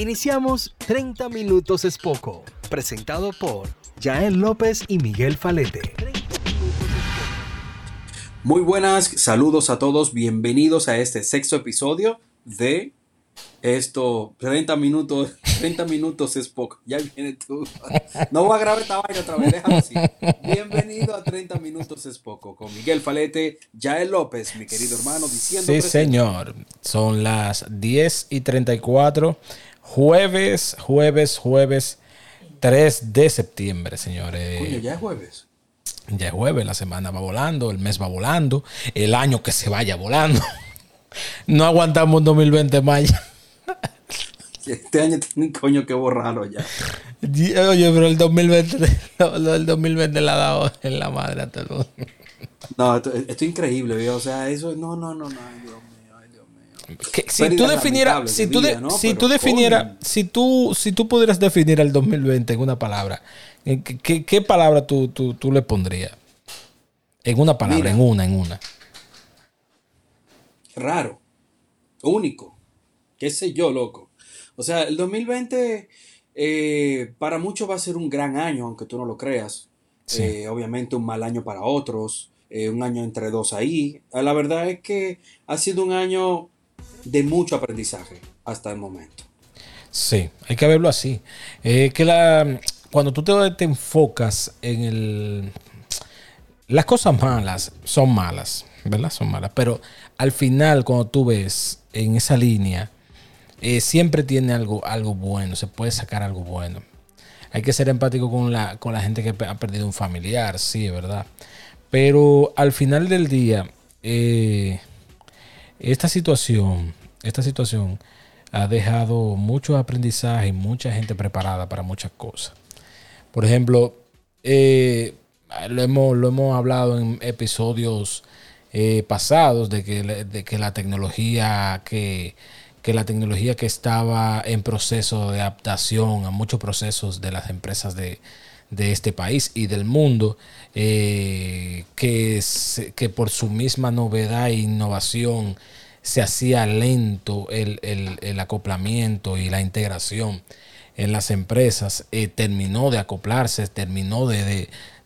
Iniciamos 30 Minutos es Poco, presentado por Jael López y Miguel Falete. Muy buenas, saludos a todos, bienvenidos a este sexto episodio de esto, 30 minutos, 30 minutos es poco. Ya viene tú. No voy a grabar esta vaina otra vez, déjalo así. Bienvenido a 30 minutos es poco con Miguel Falete, Jael López, mi querido hermano, diciendo. Sí, señor. Son las 10 y 34. Jueves, jueves, jueves 3 de septiembre, señores. Coño, ya es jueves. Ya es jueves, la semana va volando, el mes va volando, el año que se vaya volando. No aguantamos 2020 más. Este año tiene coño que borrarlo ya. Oye, pero el 2020, lo, del 2020 le ha dado en la madre a todo el mundo. No, esto, esto es increíble, ¿vio? o sea, eso, no, no, no, no, ay, Dios mío, ay, Dios mío. Que si tú definieras, si tú, de- si tú si tú, si tú pudieras definir el 2020 en una palabra, ¿en ¿qué, qué, qué palabra tú, tú, tú le pondrías? En una palabra, Mira. en una, en una. raro, único, qué sé yo, loco. O sea, el 2020 eh, para muchos va a ser un gran año, aunque tú no lo creas. Sí. Eh, obviamente un mal año para otros, eh, un año entre dos ahí. La verdad es que ha sido un año de mucho aprendizaje hasta el momento. Sí, hay que verlo así. Eh, que la, cuando tú te, enfocas en el... Las cosas malas son malas, ¿verdad? Son malas. Pero al final, cuando tú ves en esa línea, eh, siempre tiene algo, algo bueno, se puede sacar algo bueno. Hay que ser empático con la, con la gente que ha perdido un familiar, sí, ¿verdad? Pero al final del día, eh, esta situación, esta situación ha dejado mucho aprendizaje y mucha gente preparada para muchas cosas. Por ejemplo, eh, lo, hemos, lo hemos hablado en episodios eh, pasados de que, de que la tecnología que, que la tecnología que estaba en proceso de adaptación a muchos procesos de las empresas de, de este país y del mundo, eh, que, que por su misma novedad e innovación se hacía lento el, el- el acoplamiento y la integración en las empresas, eh, terminó de acoplarse, terminó de,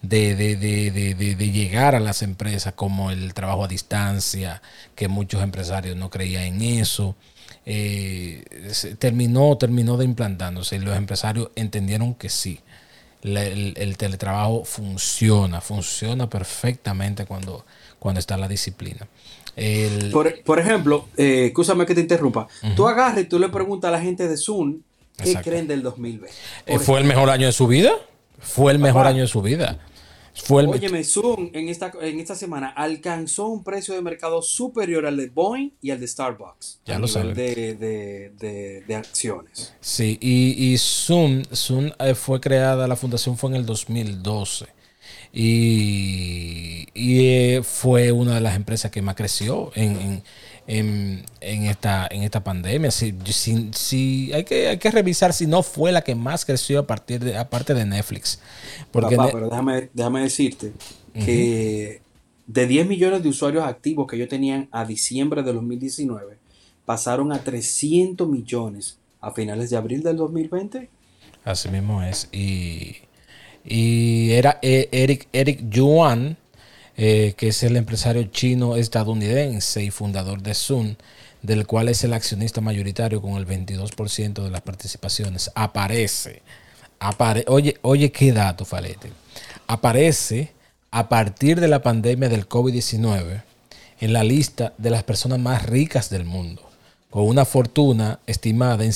de, de- de- de- de- llegar a las empresas como el trabajo a distancia, que muchos empresarios no creían en eso. Eh, terminó, terminó de implantándose y los empresarios entendieron que sí. El, el teletrabajo funciona, funciona perfectamente cuando, cuando está la disciplina. El- Por, por ejemplo, eh, escúchame que te interrumpa. Tú agarras y tú le preguntas a la gente de Zoom qué Exacto. creen del 2020. Eh, ¿Fue el mejor año de su vida? Fue el mejor Papá. año de su vida. Fue el Óyeme, Zoom en esta, en esta semana alcanzó un precio de mercado superior al de Boeing y al de Starbucks. Ya lo saben. De, de, de, de acciones. Sí, y, y Zoom, Zoom eh, fue creada, la fundación fue en el 2012. Y, y, eh, fue una de las empresas que más creció en, en, en- esta, en esta pandemia. Si, si- si- hay, que, hay que revisar si no fue la que más creció a partir de, aparte de Netflix. Porque Papá, pero déjame, déjame decirte que de 10 millones de usuarios activos que ellos tenían a diciembre de 2019, pasaron a 300 millones a finales de abril del 2020. Así mismo es. Y, y era eh, Eric, Eric Yuan, eh, que es el empresario chino estadounidense y fundador de Zoom, del cual es el accionista mayoritario con el 22% de las participaciones. Aparece, apare- oye, oye qué dato, Falete. Aparece a partir de la pandemia del COVID-19 en la lista de las personas más ricas del mundo, con una fortuna estimada en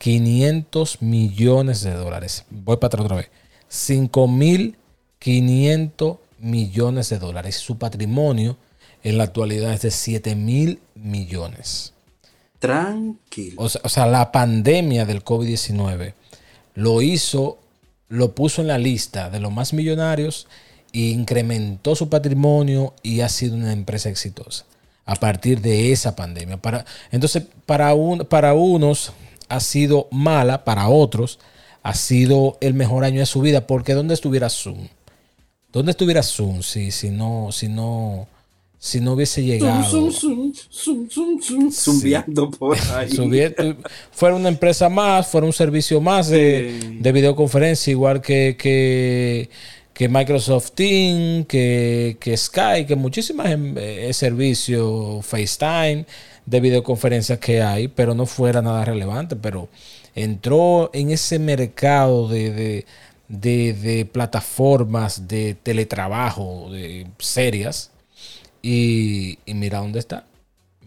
5.500 millones de dólares. Voy para atrás otra vez. 5.500 millones de dólares. Su patrimonio en la actualidad es de 7.000 millones. Tranquilo. O sea, o sea, la pandemia del COVID-19 lo hizo, lo puso en la lista de los más millonarios e incrementó su patrimonio y ha sido una empresa exitosa a partir de esa pandemia. Para, entonces, para, un, para unos ha sido mala, para otros ha sido el mejor año de su vida, porque ¿dónde estuviera Zoom? ¿Dónde estuviera Zoom si, si no, si no, si no hubiese llegado. Zum, zum, zum, zum, zum, zumbiando por ahí. Subiendo- fuera una empresa más, fuera un servicio más de, Sí. de videoconferencia, igual que, que, que Microsoft Teams, que, que Skype, que muchísimas em- eh, servicios, FaceTime, de videoconferencias que hay, pero no fuera nada relevante. Pero entró en ese mercado de, de, de- de plataformas de teletrabajo de serias y, y mira dónde está.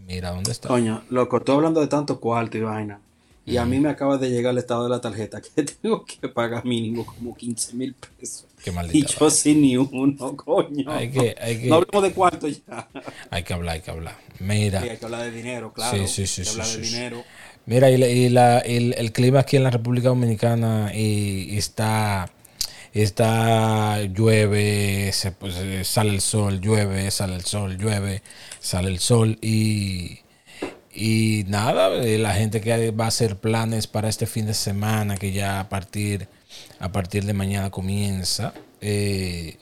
Mira dónde está. Coño, loco, estoy hablando de tanto cuarto y vaina. Y a mí me acaba de llegar el estado de la tarjeta que tengo que pagar mínimo como 15 mil pesos. Qué Y maldita. yo sin ni uno, coño. Hay que, hay que, No hablemos de cuarto ya. hay que hablar, hay que hablar. Mira, Sí, hay que hablar de dinero, claro. Sí, sí, sí, Hay que sí, hablar sí, de sí. dinero. mira, y, la- y la- el, el clima aquí en la República Dominicana y, y está, está, llueve, se, pues, eh, sale el sol, llueve, sale el sol, llueve, sale el sol y, y nada, eh, la gente que va a hacer planes para este fin de semana, que ya a partir, a partir de mañana comienza. eh,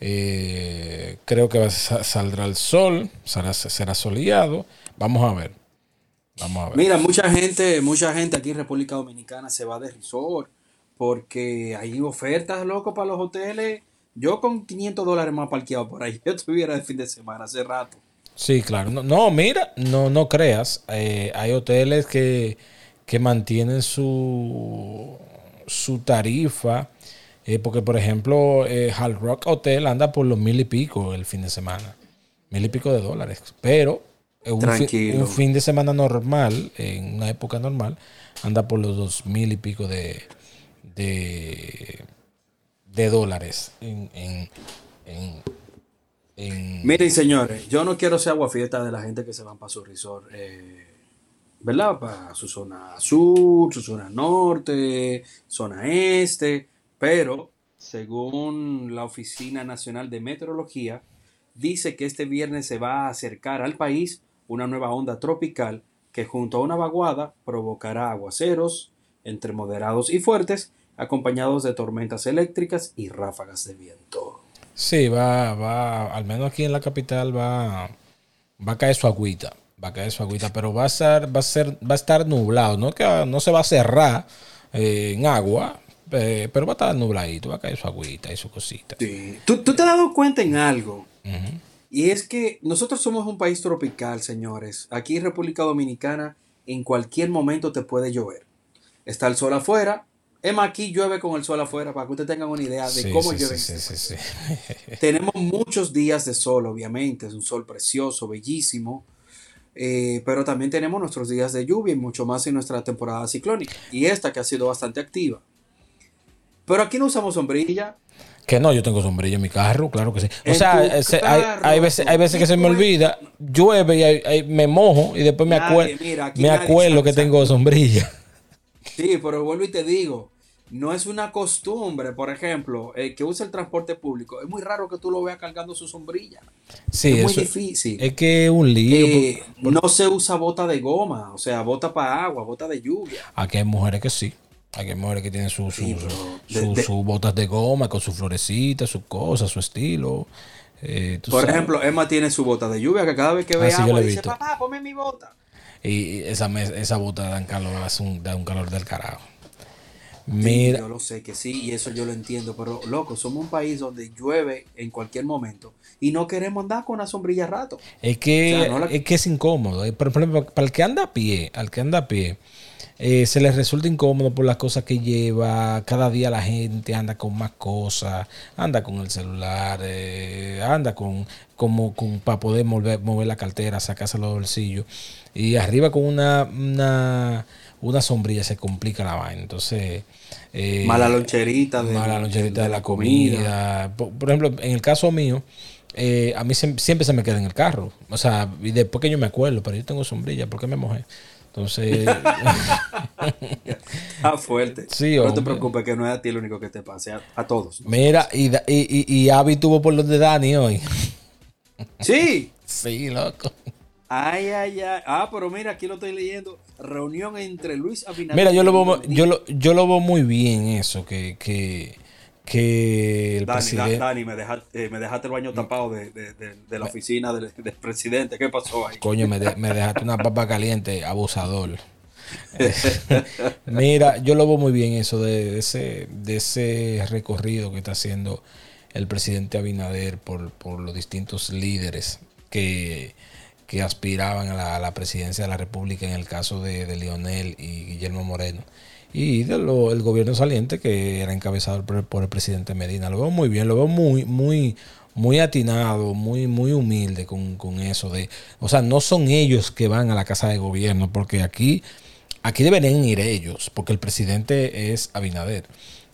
eh, creo que saldrá el sol, será, será soleado. Vamos a ver. Vamos a ver. Mira, mucha gente, mucha gente aquí en República Dominicana se va de resort porque hay ofertas, loco, para los hoteles. Yo con 500 dólares más parqueado por ahí, yo estuviera de fin de semana hace rato. Sí, claro. No, no, mira, no, no creas. Eh, hay hoteles que, que mantienen su, su tarifa. eh, porque, por ejemplo, eh, Hard Rock Hotel anda por los mil y pico el fin de semana. Mil y pico de dólares. Pero eh, un, fi- Tranquilo. un fin de semana normal, en una época normal, anda por los dos mil y pico de, de, de dólares en, en, en, en- Miren, señores, yo no quiero ser aguafiesta de la gente que se van para su resort, eh, ¿verdad? Para su zona sur, su zona norte, zona este, pero según la Oficina Nacional de Meteorología, dice que este viernes se va a acercar al país una nueva onda tropical que junto a una vaguada provocará aguaceros entre moderados y fuertes, acompañados de tormentas eléctricas y ráfagas de viento. Sí, va, va, al menos aquí en la capital va, va a caer su agüita, va a caer su agüita, pero va a estar, va a ser, va a estar nublado, no que no se va a cerrar eh, en agua, eh, pero va a estar nubladito, va a caer su agüita y su cosita. Sí. ¿Tú, tú te has dado cuenta en algo? Ujú. Y es que nosotros somos un país tropical, señores. Aquí en República Dominicana, en cualquier momento te puede llover. Está el sol afuera. Es más, aquí llueve con el sol afuera para que ustedes tengan una idea de Sí, cómo sí, llueve. sí, este sí, país. sí. Tenemos muchos días de sol, obviamente. Es un sol precioso, bellísimo. Eh, pero también tenemos nuestros días de lluvia y mucho más en nuestra temporada ciclónica. Y esta que ha sido bastante activa. Pero aquí no usamos sombrilla. Que no, yo tengo sombrilla en mi carro, claro que sí. O sea, ese- hay, hay veces, hay veces que se me olvida, llueve y ahí me mojo y después me, Nadie, acue- mira, me acuerdo que tengo sombrilla. Sí, pero vuelvo y te digo, no es una costumbre, por ejemplo, el que usa el transporte público, es muy raro que tú lo veas cargando su sombrilla. Sí, es muy eso- difícil. Es que un lío. Eh, por- no se usa bota de goma, o sea, bota para agua, bota de lluvia. Aquí hay mujeres que sí. Aquí hay mujeres que tienen sus su, su- de- botas de goma con sus florecitas, sus cosas, su estilo. Eh, Por sabes. ejemplo, Emma tiene su bota de lluvia que cada vez que ve Ah, yo agua dice, papá, ponme mi bota. Y esa, esa bota calor, hace un, da un calor del carajo. Sí, Mira, yo lo sé que sí, y eso yo lo entiendo, pero loco, somos un país donde llueve en cualquier momento y no queremos andar con una sombrilla a rato. es que, O sea, no la- es que es incómodo. Eh, Por ejemplo, para el que anda a pie, al que anda a pie, eh, se les resulta incómodo por las cosas que lleva. Cada día la gente anda con más cosas, anda con el celular, eh, anda con como con para poder mover, mover la cartera, sacarse los bolsillos. Y arriba con una, una, una sombrilla se complica la vaina. Entonces, eh, Mala loncherita de, mala loncherita de la comida. Por, por ejemplo, en el caso mío, eh, a mí siem- siempre se me queda en el carro. O sea, y después que yo me acuerdo, pero yo tengo sombrilla, ¿por qué me mojé? Entonces, Está fuerte. Sí, no te preocupes que no es a ti lo único que te pase, a, a todos. mira, y, y, y, y Abby tuvo por los de Dani hoy. Sí. Sí, loco. Ay, ay, ay. Ah, pero mira, aquí lo estoy leyendo. Reunión entre Luis Abinader. Mira, yo lo veo, yo lo, yo lo veo muy bien eso, que, que, que el Dani, presidente... Dani, me dejaste, eh, me dejaste el baño tapado de, de- de- de la oficina del, del presidente. ¿Qué pasó ahí? Coño, me, de- me dejaste una papa caliente, abusador. Mira, yo lo veo muy bien eso de, de ese, de ese recorrido que está haciendo el presidente Abinader por, por los distintos líderes que, que aspiraban a la, a la presidencia de la República en el caso de, de Lionel y Guillermo Moreno. Y del gobierno saliente que era encabezado por, por el presidente Medina. Lo veo muy bien, lo veo muy, muy, muy atinado, muy, muy humilde con, con eso de, o sea, no son ellos que van a la casa de gobierno, porque aquí, aquí deberían ir ellos, porque el presidente es Abinader.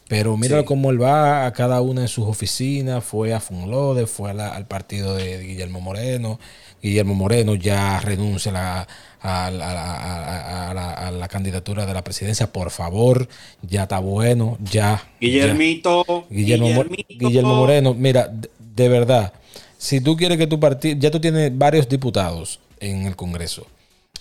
Pero mira Sí. cómo él va a cada una de sus oficinas, fue a Funlode, fue a la- al partido de Guillermo Moreno. Guillermo Moreno ya renuncia a la, a la- a la- a- a la- a la candidatura de la presidencia, por favor, ya está bueno, ya. ya. Guillermito. Guillermo, Mo- Guillermito. Guillermo Moreno, mira, de, de verdad, si tú quieres que tu partido, ya tú tienes varios diputados en el Congreso.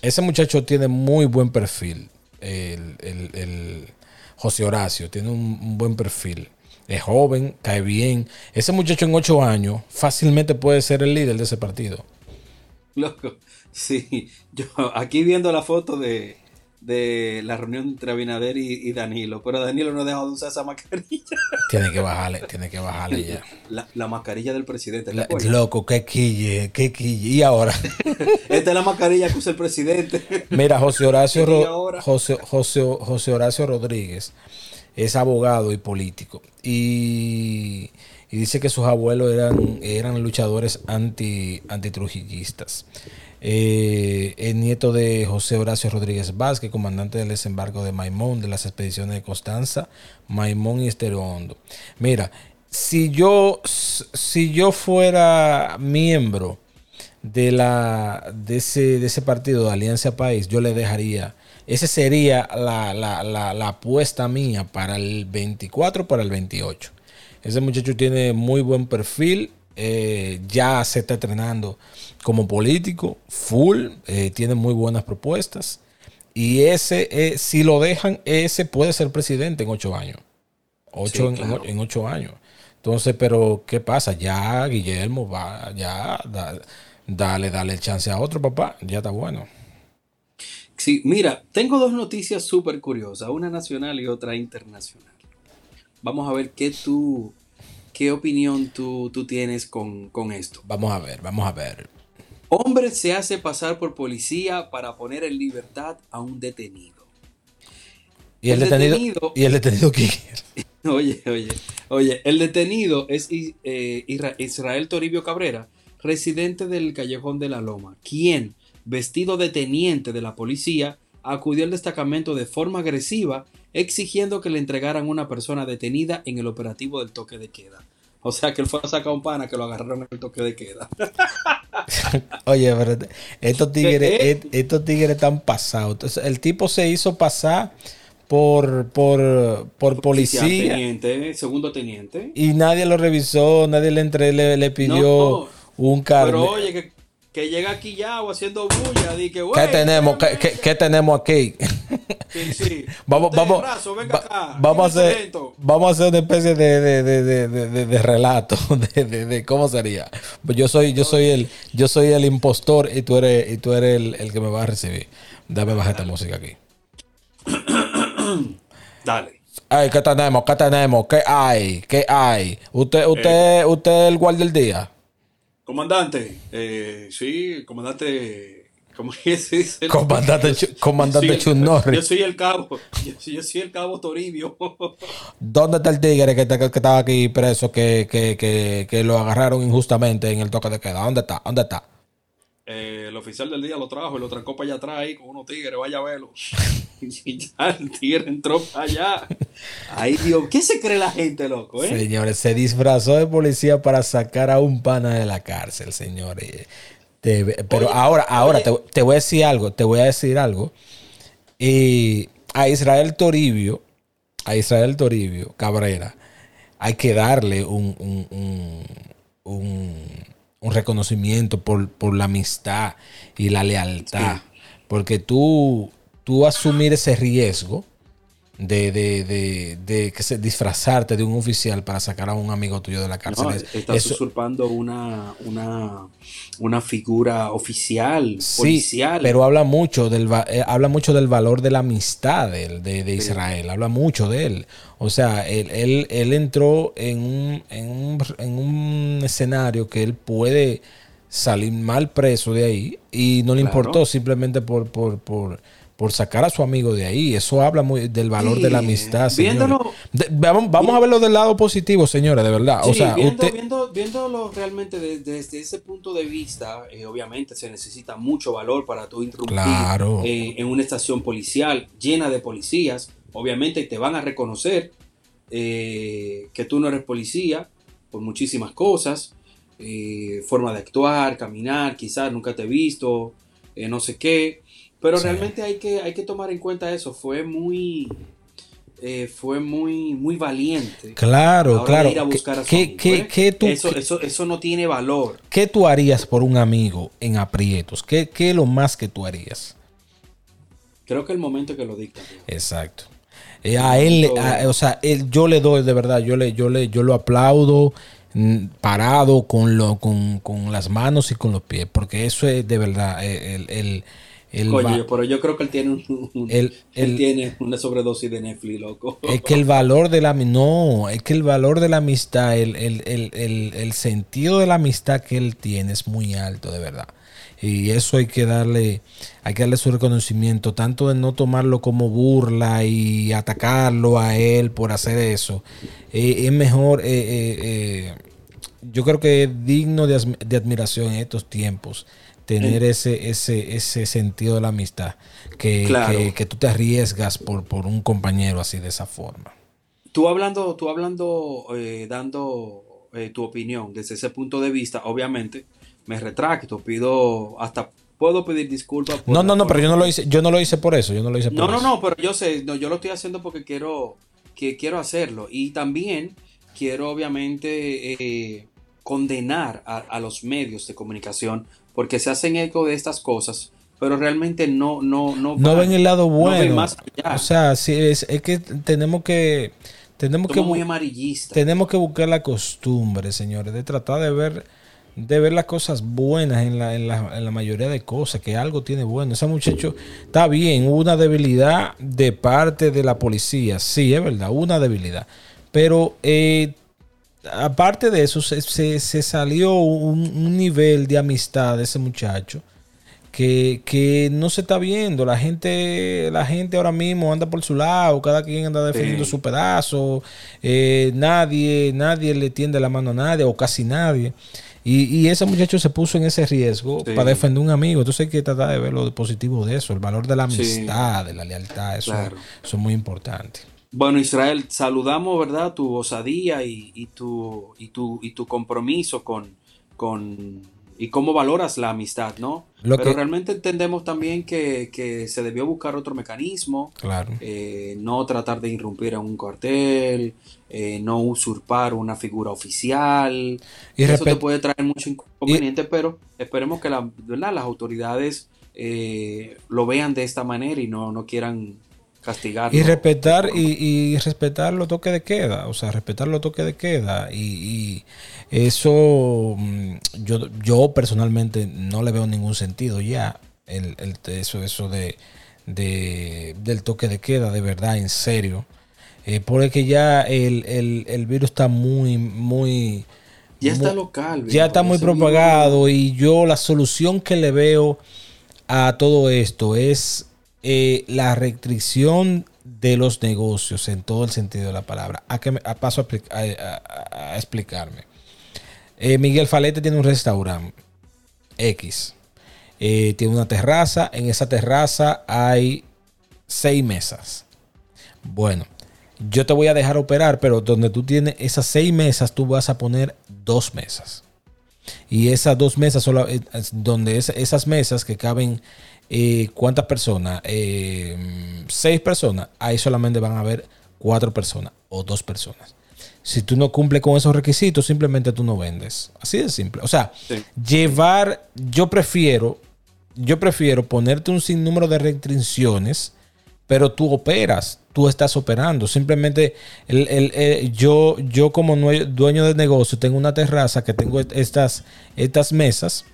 Ese muchacho tiene muy buen perfil, el, el- el José Horacio, tiene un, un buen perfil. Es joven, cae bien. Ese muchacho en ocho años fácilmente puede ser el líder de ese partido. Loco, sí. Yo aquí viendo la foto de, de la reunión entre Abinader y, y Danilo, pero Danilo no ha dejado de usar esa mascarilla. Tiene que bajarle, tiene que bajarle ya. La, la mascarilla del presidente. loco, qué quille, qué quille. Y ahora. Esta es la mascarilla que usa el presidente. Mira, José Horacio, Ro- ahora- José, José, José Horacio Rodríguez es abogado y político. Y, dice que sus abuelos eran, eran luchadores anti, antitrujillistas. Eh, es nieto de José Horacio Rodríguez Vázquez, comandante del desembarco de Maimón, de las expediciones de Constanza, Maimón y Estero Hondo. Mira, si yo, si yo fuera miembro de la de ese, de ese partido de Alianza País, yo le dejaría. Esa sería la, la, la, la apuesta mía para el 24, para el 28. Ese muchacho tiene muy buen perfil, eh, ya se está entrenando como político, full, eh, tiene muy buenas propuestas. Y ese, eh, si lo dejan, ese puede ser presidente en ocho años. Ocho, Sí, en- claro. en, ocho años. Entonces, pero ¿qué pasa? Ya Guillermo va, ya da- dale, dale el chance a otro papá, ya está bueno. Sí, mira, tengo dos noticias súper curiosas, una nacional y otra internacional. Vamos a ver qué tú, qué opinión tú, tú tienes con, con esto. Vamos a ver, vamos a ver. Hombre se hace pasar por policía para poner en libertad a un detenido. ¿Y el, El detenido? detenido- ¿Y el detenido quién? Oye, oye, oye, el detenido es eh, Isra- Israel Toribio Cabrera, residente del Callejón de la Loma, quien, vestido de teniente de la policía, acudió al destacamento de forma agresiva, exigiendo que le entregaran una persona detenida en el operativo del toque de queda. O sea que él fue a sacar un pana que lo agarraron en el toque de queda. Oye, pero estos tigres, estos tigres están pasados. Entonces, el tipo se hizo pasar por, por, por policía Teniente, segundo teniente. y nadie lo revisó, nadie le, entre, le, le pidió No, un Pero carnet. oye, que, que llega aquí ya o haciendo bulla, di que, ¿Qué "Güey, tenemos? ¿Qué, qué- qué tenemos aquí? Sí, sí. Vamos, vamos, venga acá. vamos, a hacer, vamos a hacer una especie de, de, de, de, de- relato de, cómo sería. Pues yo soy, yo soy el, yo soy el impostor y tú eres, y tú eres el, el que me va a recibir. Dame bajar esta música aquí. Dale. Ay, ¿qué tenemos? ¿Qué tenemos? ¿Qué hay? ¿Qué hay? ¿Usted, usted, usted es el guardia del día? Comandante, eh, sí, comandante, ¿cómo es que se dice? Comandante Yo- comandante yo el-. Yo soy el cabo, yo, soy- yo soy el cabo Toribio. ¿Dónde está el tigre que, está- que estaba aquí preso, que, que, que, que lo agarraron injustamente en el toque de queda? ¿Dónde está? ¿Dónde está? Eh, el oficial del día lo trajo y lo trancó para allá atrás ahí con unos tigres, vaya a verlo. Y ya el tigre entró para allá. Ay, Dios, ¿qué se cree la gente, loco, eh? Señores, se disfrazó de policía para sacar a un pana de la cárcel, señores. Te- pero Oye, ahora, ahora oye. te, te voy a decir algo, te voy a decir algo. Y a Israel Toribio, a Israel Toribio Cabrera, hay que darle un, un, un- un- un reconocimiento por, por la amistad y la lealtad. Sí. Porque tú, tú asumir ese riesgo de, de, de, de que se, disfrazarte de un oficial para sacar a un amigo tuyo de la cárcel. No, Es- estás eso- usurpando una, una, una figura oficial, Sí, policial. pero habla mucho del eh, habla mucho del valor de la amistad de, de- Sí. Israel, habla mucho de él. O sea, él, él, él entró en un, en, un, en un escenario que él puede salir mal preso de ahí y no le Claro. importó simplemente por, por, por, por sacar a su amigo de ahí. Eso habla muy del valor Sí, de la amistad. viéndolo- De- vamos vamos a verlo del lado positivo, señores, de verdad. o sea, viendo, usted... viendo- viéndolo realmente de- desde ese punto de vista, eh, obviamente se necesita mucho valor para tú interrumpir Claro. eh, en una estación policial llena de policías. Obviamente te van a reconocer eh, que tú no eres policía por muchísimas cosas, eh, forma de actuar, caminar, quizás nunca te he visto, no sé qué. Pero Sí. realmente hay que, hay que tomar en cuenta eso. Fue muy, eh, fue muy, muy valiente. Claro, Ahora claro. ir a buscar a su ¿Qué, amigo, qué- qué tú, eso, eso, eso no tiene valor. ¿Qué tú harías por un amigo en aprietos? ¿Qué, qué es lo más que tú harías? Creo que el momento que lo dicta. Exacto. Eh, a él, a- o sea, él, yo le doy de verdad, yo le, yo le, yo lo aplaudo mm, parado con lo, con, con las manos y con los pies, porque eso es de verdad eh, el, el, el Coño, pero yo creo que él tiene un, un- El- él el- tiene una sobredosis de Netflix, loco. Es que el valor de la no, es que el valor de la amistad, el, el- el- el- el sentido de la amistad que él tiene es muy alto, de verdad. Y eso hay que darle, hay que darle su reconocimiento, tanto de no tomarlo como burla y atacarlo a él por hacer eso. Eh, es mejor, eh, eh, yo creo que es digno de, de admiración en estos tiempos tener ese, ese, ese sentido de la amistad, que, Claro. que, que tú te arriesgas por, por un compañero así de esa forma. Tú hablando, tú hablando, eh, dando eh, tu opinión desde ese punto de vista, obviamente, me retracto, pido, hasta puedo pedir disculpas. por- No, no, no, por- pero yo no lo hice, yo no lo hice por eso, yo no lo hice por No, no, no, pero yo sé, no, yo lo estoy haciendo porque quiero, que quiero hacerlo. Y también quiero, obviamente, eh, condenar a, a los medios de comunicación porque se hacen eco de estas cosas, pero realmente no, no, no, No van- ven el lado no bueno. ven más allá. O sea, sí, es, es que tenemos que tenemos que muy amarillistas. tenemos que buscar la costumbre, señores, de tratar de ver de ver las cosas buenas en la, en la, en la mayoría de cosas, que algo tiene bueno. Ese muchacho está bien, hubo una debilidad de parte de la policía, sí, es verdad, una debilidad. Pero eh, aparte de eso, se, se- se salió un, un nivel de amistad de ese muchacho que, que no se está viendo. La gente, la gente ahora mismo anda por su lado, cada quien anda defendiendo Sí. su pedazo, eh, nadie, nadie le tiende la mano a nadie, o casi nadie. Y, y ese muchacho se puso en ese riesgo Sí. para defender a un amigo. Entonces hay que tratar de ver lo positivo de eso, el valor de la Sí. amistad, de la lealtad, eso, Claro. eso es muy importante. Bueno, Israel, saludamos, ¿verdad? Tu osadía y, y tu, y, tu, y tu compromiso con, con y cómo valoras la amistad, ¿no? Lo Pero que- realmente entendemos también que, que se debió buscar otro mecanismo, Claro. eh, no tratar de irrumpir en un cuartel, eh, no usurpar una figura oficial. Y Eso te puede traer mucho inconveniente, pero esperemos que la, ¿verdad? las autoridades eh, lo vean de esta manera y no, no quieran castigarlo. Y respetar y, y respetar los toques de queda, o sea, respetar los toques de queda y, y eso mm, yo, yo personalmente no le veo ningún sentido ya el, el- eso eso de, de- del toque de queda de verdad en serio Eh, porque ya el, el- el virus está muy muy Ya está local. ya está muy virus- propagado y yo la solución que le veo a todo esto es eh, la restricción de los negocios en todo el sentido de la palabra. A que me- a paso a, expli- a- a- a explicarme. Eh, Miguel Falete tiene un restaurante X. Eh, tiene una terraza. En esa terraza hay seis mesas. Bueno, yo te voy a dejar operar, pero donde tú tienes esas seis mesas, tú vas a poner dos mesas. Y esas dos mesas, solo, donde es- esas mesas que caben, eh, ¿cuántas personas? Eh, seis personas. Ahí solamente van a haber cuatro personas o dos personas. Si tú no cumples con esos requisitos, simplemente tú no vendes. Así de simple. O sea, Sí. llevar, yo prefiero, yo prefiero ponerte un sinnúmero de restricciones, pero tú operas, tú estás operando. Simplemente el, yo, yo como dueño de negocio tengo una terraza que tengo estas, estas mesas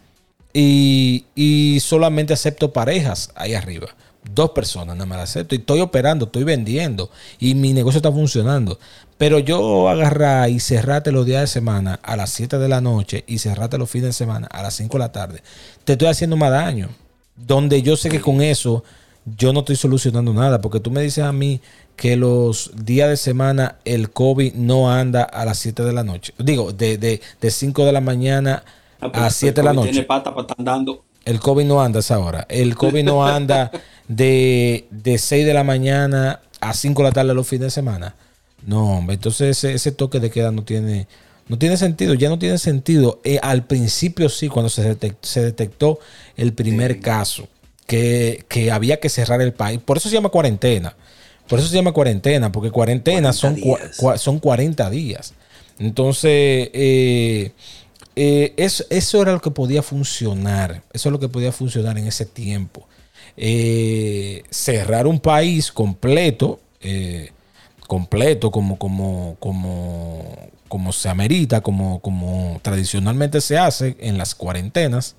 y, solamente acepto parejas ahí arriba. Dos personas nada más acepto. Y estoy operando, estoy vendiendo. Y mi negocio está funcionando. Pero yo agarrar y cerrarte los días de semana a las 7 de la noche y cerrarte los fines de semana a las 5 de la tarde, te estoy haciendo más daño. Donde yo sé que con eso yo no estoy solucionando nada. Porque tú me dices a mí que los días de semana el COVID no anda a las 7 de la noche. Digo, de, de, de 5 de la mañana ah, a 7 de la noche. Tiene pata para andando. El COVID no anda a esa hora. El COVID no anda de, de 6 de la mañana a 5 de la tarde los fines de semana. No, hombre, entonces ese, toque de queda no tiene, no tiene sentido, ya no tiene sentido. Eh, al principio sí, cuando se, detectó, el primer caso, que, había que cerrar el país. Por eso se llama cuarentena. Por eso se llama cuarentena, porque cuarentena son, son 40 días. Entonces, eh, eh, eso, eso, era lo que podía funcionar. Eso es lo que podía funcionar en ese tiempo. cerrar un país completo completo, como, como, como, como se amerita, como, como tradicionalmente se hace en las cuarentenas.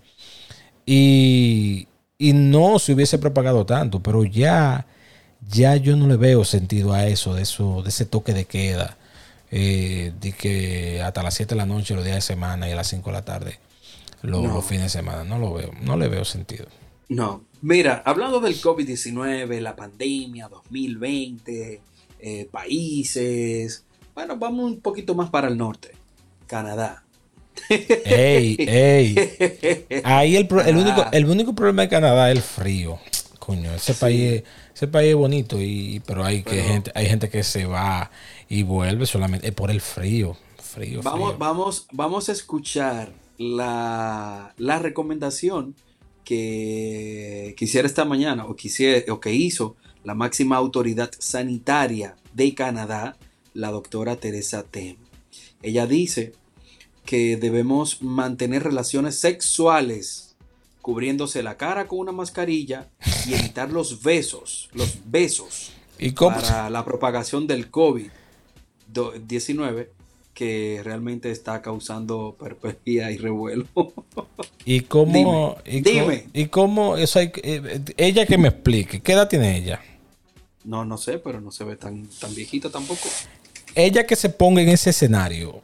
Y, y no se hubiese propagado tanto, pero ya, ya yo no le veo sentido a eso, de eso, de ese toque de queda. Eh, de que hasta las 7 de la noche, los días de semana y a las 5 de la tarde, los, fines de semana. No lo veo, no le veo sentido. No, mira, hablando del COVID-19, la pandemia 2020, eh, países. Bueno, vamos un poquito más para el norte. Canadá. Ey, ey. Ahí el, único, el único problema de Canadá es el frío. Coño, ese país, ese país es bonito, y, pero hay que gente, hay gente que se va y vuelve solamente por el frío. Frío, vamos, Vamos, vamos a escuchar la, la recomendación que quisiera esta mañana o, quisiera, o que hizo la máxima autoridad sanitaria de Canadá, la doctora Teresa Tem. Ella dice que debemos mantener relaciones sexuales cubriéndose la cara con una mascarilla y evitar los besos, los besos ¿Y para la propagación del COVID-19 que realmente está causando perplejidad y revuelo. ¿Y cómo? Dime. ¿Y cómo? eso eh, ella que me explique, ¿qué edad tiene ella? No, no sé, pero no se ve tan, tan viejita tampoco. Ella que se ponga en ese escenario,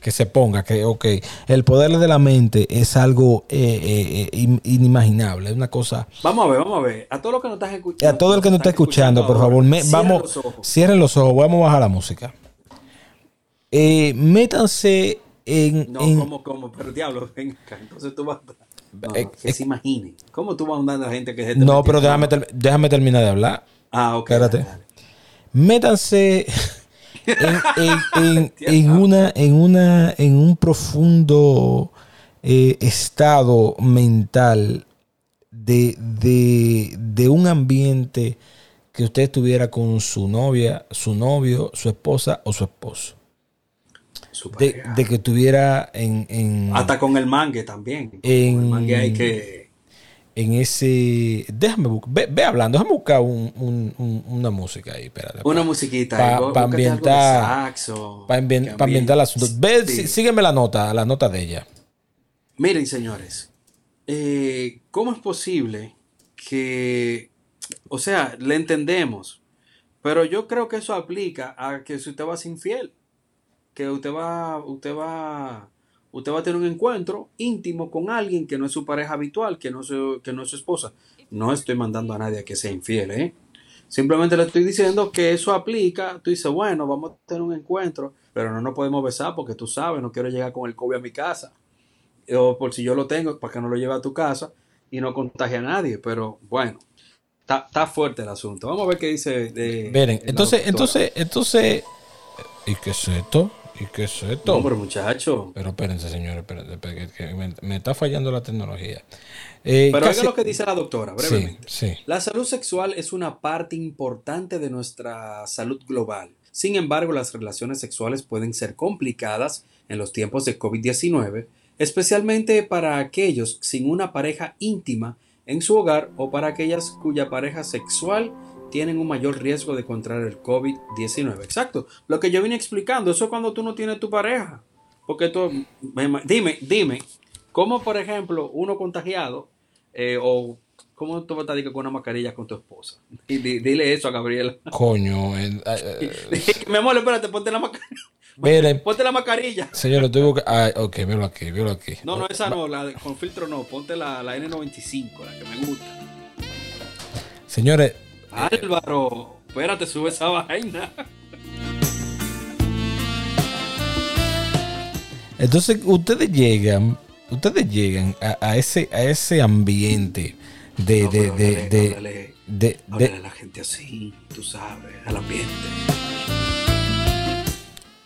que se ponga, que, ok, el poder de la mente es algo eh, eh, inimaginable, es una cosa... Vamos a ver, vamos a ver. A todo lo que nos estás escuchando. A todo el que nos está escuchando, por favor, vamos, cierren los ojos, vamos a bajar la música. Eh, métanse en. No, en... ¿cómo, cómo? Pero diablo, venga, entonces tú vas. No, eh, que se imagine. ¿Cómo tú vas andando a la gente que se No, pero déjame, déjame terminar de hablar. Ah, ok. Espérate. Métanse en, en, una, en, una, en un profundo eh, estado mental de, de, de un ambiente que usted estuviera con su novia, su novio, su esposa o su esposo de, que tuviera en, Hasta con el mangue también. En, el mangue hay que... En ese... Déjame buscar... Ve, hablando, déjame buscar una música ahí, espérate. Una musiquita. Para ambientar... Para ambientar el asunto. Ve, sígueme la nota, la nota de ella. Miren, señores. Eh, ¿Cómo es posible que... O sea, le entendemos. Pero yo creo que eso aplica a que si usted va a ser infiel que usted va, usted va, usted va a tener un encuentro íntimo con alguien que no es su pareja habitual, que no es su, que no es su esposa. No estoy mandando a nadie a que sea infiel, ¿eh? Simplemente le estoy diciendo que eso aplica. Tú dices, bueno, vamos a tener un encuentro, pero no nos podemos besar porque tú sabes, no quiero llegar con el COVID a mi casa. O por si yo lo tengo, para que no lo lleve a tu casa y no contagie a nadie. Pero bueno, está, fuerte el asunto. Vamos a ver qué dice. De, Miren, entonces, entonces, entonces, ¿y qué es esto? ¿Y qué es esto? Pero muchacho. Pero espérense, señores, espérense, que me, está fallando la tecnología. Eh, pero casi... lo que dice la doctora, brevemente. Sí, La salud sexual es una parte importante de nuestra salud global. Sin embargo, las relaciones sexuales pueden ser complicadas en los tiempos de COVID-19, especialmente para aquellos sin una pareja íntima en su hogar o para aquellas cuya pareja sexual tienen un mayor riesgo de contraer el COVID-19. Exacto. Lo que yo vine explicando, eso es cuando tú no tienes tu pareja. Porque tú, dime, dime, ¿cómo por ejemplo uno contagiado eh, o cómo tú vas a con una mascarilla con tu esposa? Y dile eso a Gabriela. Coño. Eh, Mi amor, espérate, ponte la mascarilla. ponte la mascarilla. Señor, tuve que. Ah, ok, míralo aquí, míralo aquí. No, no, esa no, la con filtro no. Ponte la, la N95, la que me gusta. Señores. Álvaro, espérate, sube esa vaina. Entonces, ustedes llegan, ustedes llegan a, ese, a ese ambiente de, de, de, de, de, la gente así, tú sabes, al ambiente.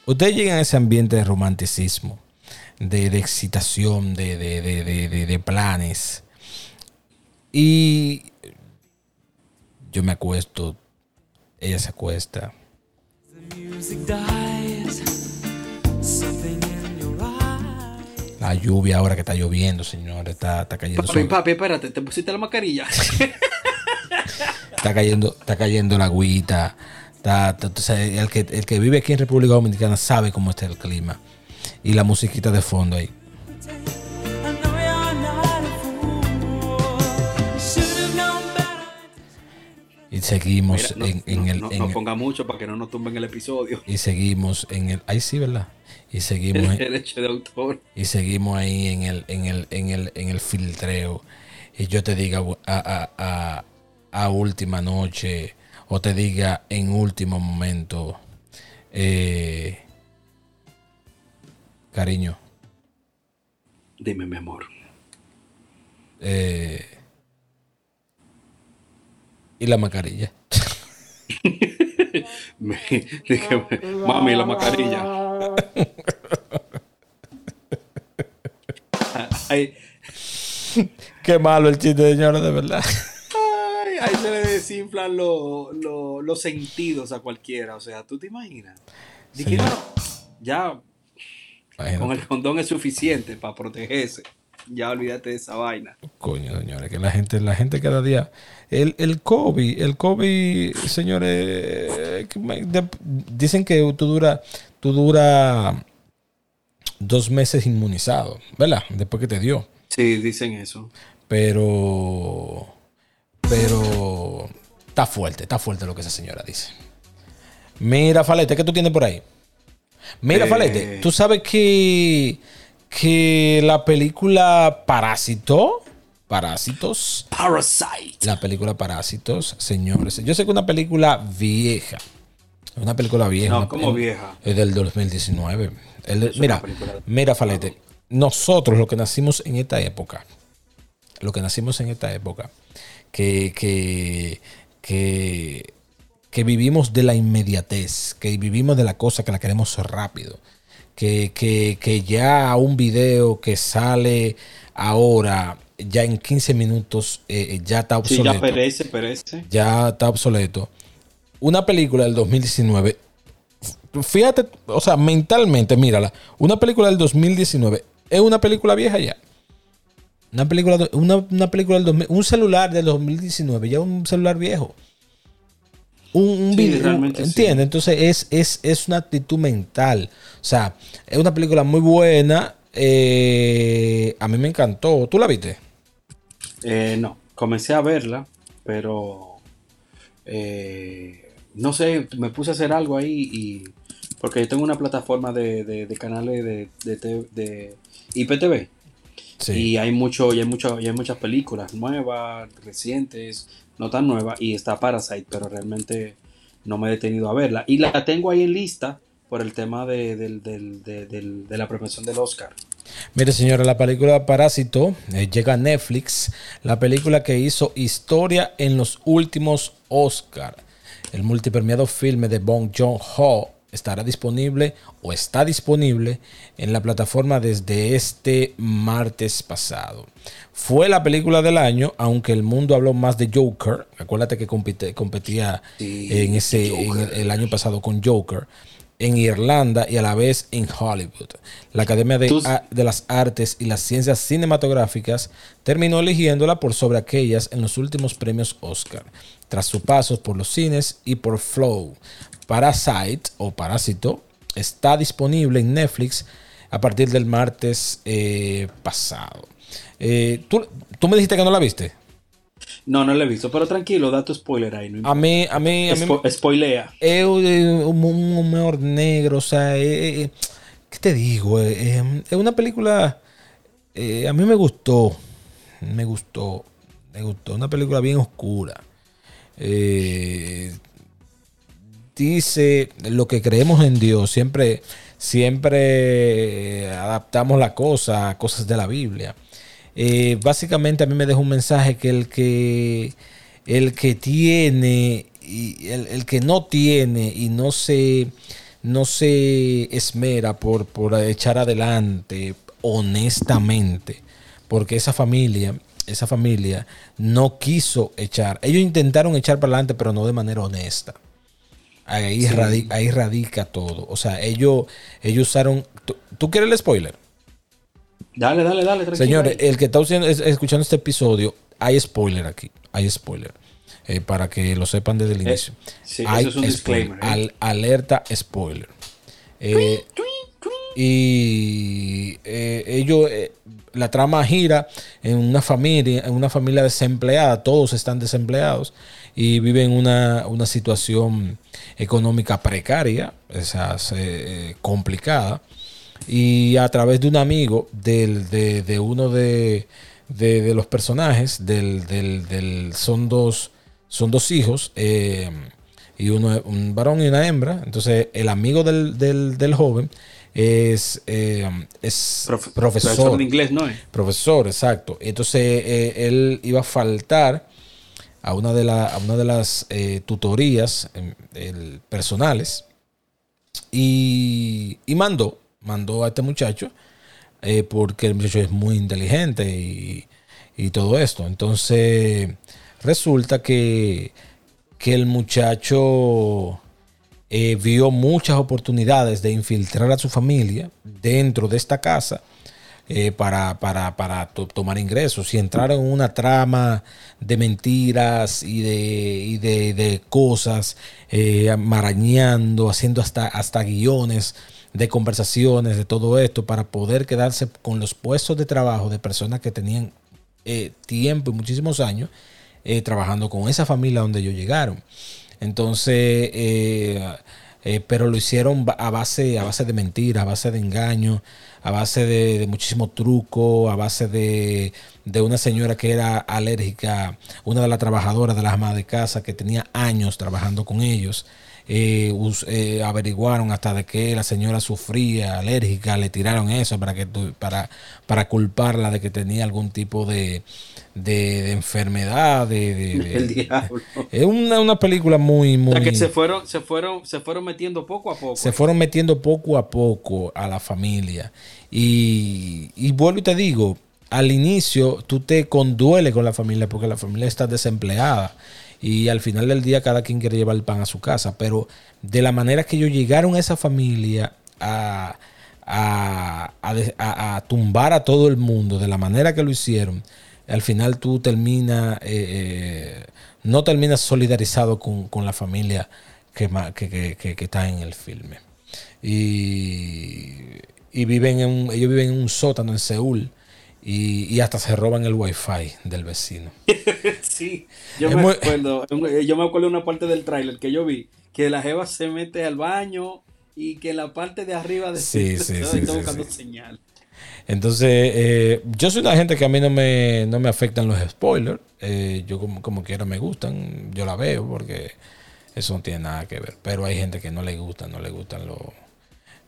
Ustedes llegan a ese ambiente de romanticismo, de, excitación, de, de, planes. Y yo me acuesto, ella se acuesta. La lluvia ahora que está lloviendo, señor, está, está cayendo. Papi, papi, espérate, ¿te pusiste la mascarilla? está cayendo, está cayendo la agüita. el, que, el que vive aquí en República Dominicana sabe cómo está el clima. Y la musiquita de fondo ahí. Y seguimos en, el. No, ponga mucho para que no nos tumben el episodio. Y seguimos en el. Ahí sí, ¿verdad? Y seguimos. El derecho de autor. Y seguimos ahí en el, en el, en el, en el filtreo. Y yo te diga a, a, a, última noche. O te diga en último momento. Eh, cariño. Dime, mi amor. Eh, y la mascarilla. mami, la mascarilla. Qué malo el chiste, señores, de verdad. ahí se le desinflan los sentidos a cualquiera. O sea, ¿tú te imaginas? ya con el condón es suficiente para protegerse ya olvídate de esa vaina. Coño, señores, que la gente, la gente cada día. El, el COVID, el COVID, señores, dicen que tú dura, tú dura dos meses inmunizado, ¿verdad? Después que te dio. Sí, dicen eso. Pero, pero está fuerte, está fuerte lo que esa señora dice. Mira, Falete, ¿qué tú tienes por ahí? Mira, Falete, tú sabes que que la película Parásito, Parásitos. Parasite. La película Parásitos, señores. Yo sé que es una película vieja. Una película vieja. No, como vieja. Es del 2019. mira, mira, Falete. Nosotros, los que nacimos en esta época, los que nacimos en esta época, que, que, que, que vivimos de la inmediatez, que vivimos de la cosa que la queremos rápido que, ya un video que sale ahora, ya en 15 minutos, eh, eh, ya está obsoleto. ya perece, perece. Ya está obsoleto. Una película del 2019, fíjate, o sea, mentalmente, mírala. Una película del 2019 es una película vieja ya. Una película, una, película del un celular del 2019, ya un celular viejo un, video. ¿Entiendes? Entonces es, es, una actitud mental. O sea, es una película muy buena. Eh, a mí me encantó. ¿Tú la viste? Eh, no, comencé a verla, pero eh, no sé, me puse a hacer algo ahí y porque yo tengo una plataforma de, canales de, de, IPTV. Y hay mucho, y hay mucho, y hay muchas películas nuevas, recientes, no tan nueva, y está Parasite, pero realmente no me he detenido a verla. Y la tengo ahí en lista por el tema de, la premiación del Oscar. Mire, señora, la película Parásito eh, llega a Netflix, la película que hizo historia en los últimos Oscar. El multipremiado filme de Bong Joon-ho estará disponible o está disponible en la plataforma desde este martes pasado. Fue la película del año, aunque el mundo habló más de Joker. Acuérdate que competía en ese el, año pasado con Joker. en Irlanda y a la vez en Hollywood. La Academia de, de, las Artes y las Ciencias Cinematográficas terminó eligiéndola por sobre aquellas en los últimos premios Oscar, tras su paso por los cines y por Flow. Parasite o Parásito está disponible en Netflix a partir del martes eh, pasado. Eh, ¿tú, ¿tú, me dijiste que no la viste? No, no la he visto, pero tranquilo, da tu spoiler ahí. a mí, a mí, a mí spoilea. Es un, humor negro, o sea, ¿qué te digo? es una película, a mí me gustó, me gustó, me gustó, una película bien oscura. Dice lo que creemos en Dios, siempre, siempre adaptamos la cosa a cosas de la Biblia. Eh, básicamente a mí me deja un mensaje que el que, el que tiene y el, que no tiene y no se, no se esmera por, por echar adelante honestamente, porque esa familia, esa familia no quiso echar. Ellos intentaron echar para adelante, pero no de manera honesta. Ahí, radica, ahí radica todo. O sea, ellos, ellos usaron. ¿Tú quieres el spoiler? Dale, dale, dale. Tranquilo Señores, el que está escuchando este episodio, hay spoiler aquí. Hay spoiler. Eh, para que lo sepan desde el eh, inicio. sí, eso es un disclaimer. ¿eh? alerta spoiler. y ellos, la trama gira en una familia, en una familia desempleada, todos están desempleados y viven una, una situación económica precaria, esa, complicada y a través de un amigo del, de, uno de, los personajes, del, son, dos, son dos hijos, eh, y uno un varón y una hembra. Entonces, el amigo del, joven es, eh, es profesor. de inglés, ¿no? Profesor, exacto. Entonces, eh, él iba a faltar a una de, la, una de las tutorías personales y, y mandó mandó a este muchacho eh, porque el muchacho es muy inteligente y, todo esto. Entonces resulta que, que el muchacho eh, vio muchas oportunidades de infiltrar a su familia dentro de esta casa. Eh, para, para, tomar ingresos y entrar en una trama de mentiras y de, de, de cosas, marañando, haciendo hasta, hasta guiones de conversaciones, de todo esto, para poder quedarse con los puestos de trabajo de personas que tenían eh, tiempo y muchísimos años eh, trabajando con esa familia donde ellos llegaron. Entonces, eh, pero lo hicieron a base, a base de mentiras, a base de engaño, a base de, muchísimo truco, a base de, de, una señora que era alérgica, una de las trabajadoras de las amas de casa que tenía años trabajando con ellos. Eh, eh, averiguaron hasta de que la señora sufría alérgica, le tiraron eso para que para, para culparla de que tenía algún tipo de, de, enfermedad. De, El diablo. Es una, una, película muy, muy. que se fueron, se fueron, se fueron metiendo poco a poco. Se fueron metiendo poco a poco a la familia. Y, y vuelvo y te digo, al inicio tú te conduele con la familia porque la familia está desempleada y al final del día cada quien quiere llevar el pan a su casa, pero de la manera que ellos llegaron a esa familia a, a, tumbar a todo el mundo, de la manera que lo hicieron, al final tú terminas, eh, eh, no terminas solidarizado con, la familia que, que, está en el filme. Y, y viven en ellos viven en un sótano en Seúl y, hasta se roban el wifi del vecino. sí, yo me, acuerdo, yo me acuerdo de una parte del tráiler que yo vi, que la jeva se mete al baño y que la parte de arriba de sí, sí, sí, está buscando señal. Entonces, eh, yo soy una gente que a mí no me, no me afectan los spoilers. Eh, yo como, como quiera me gustan, yo la veo porque eso no tiene nada que ver. Pero hay gente que no le gusta, no le gustan los,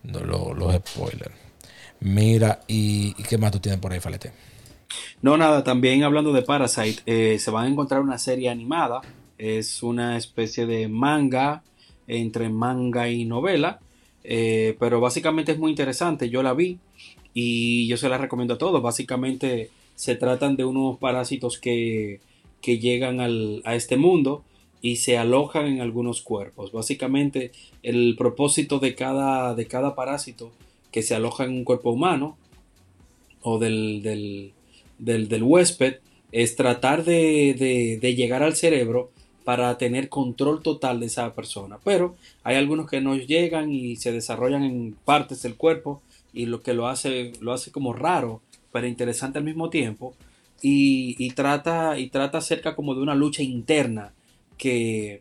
los, los spoilers. Mira, ¿y, qué más tú tienes por ahí, Falete? No, nada, también hablando de Parasite, eh, se van a encontrar una serie animada. Es una especie de manga, entre manga y novela. Eh, pero básicamente es muy interesante. Yo la vi y yo se la recomiendo a todos. Básicamente se tratan de unos parásitos que, que llegan al, a este mundo y se alojan en algunos cuerpos. Básicamente, el propósito de cada, de cada parásito que se aloja en un cuerpo humano o del, del, huésped es tratar de, de, llegar al cerebro para tener control total de esa persona. Pero hay algunos que no llegan y se desarrollan en partes del cuerpo y lo que lo hace, lo hace como raro, pero interesante al mismo tiempo. Y, y, trata, y trata acerca como de una lucha interna que,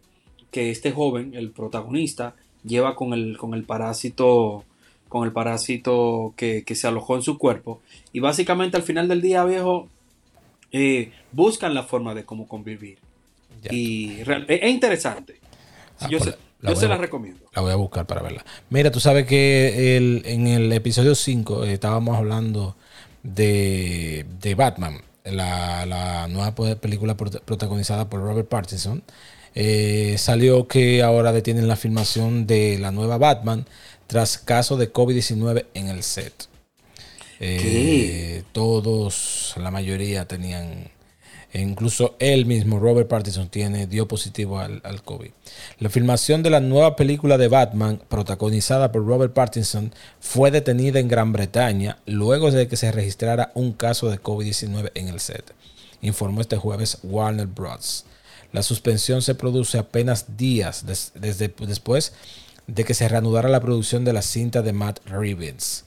este joven, el protagonista, lleva con el, con el parásito con el parásito que, se alojó en su cuerpo. Y básicamente al final del día viejo eh, buscan la forma de cómo convivir. Y es, interesante. Ah, yo, pues se, la recomiendo. la voy a buscar para verla. Mira tú sabes que en el episodio 5 eh, estábamos hablando de, de Batman la, nueva película protagonizada por Robert Pattinson, eh, salió que ahora detienen la filmación de la nueva Batman tras caso de COVID-19 en el set. Eh, todos, la mayoría tenían incluso él mismo, Robert Pattinson, tiene, dio positivo al, COVID. La filmación de la nueva película de Batman, protagonizada por Robert Pattinson, fue detenida en Gran Bretaña luego de que se registrara un caso de COVID-19 en el set, informó este jueves Warner Bros. La suspensión se produce apenas días desde, después de que se reanudara la producción de la cinta de Matt Reeves.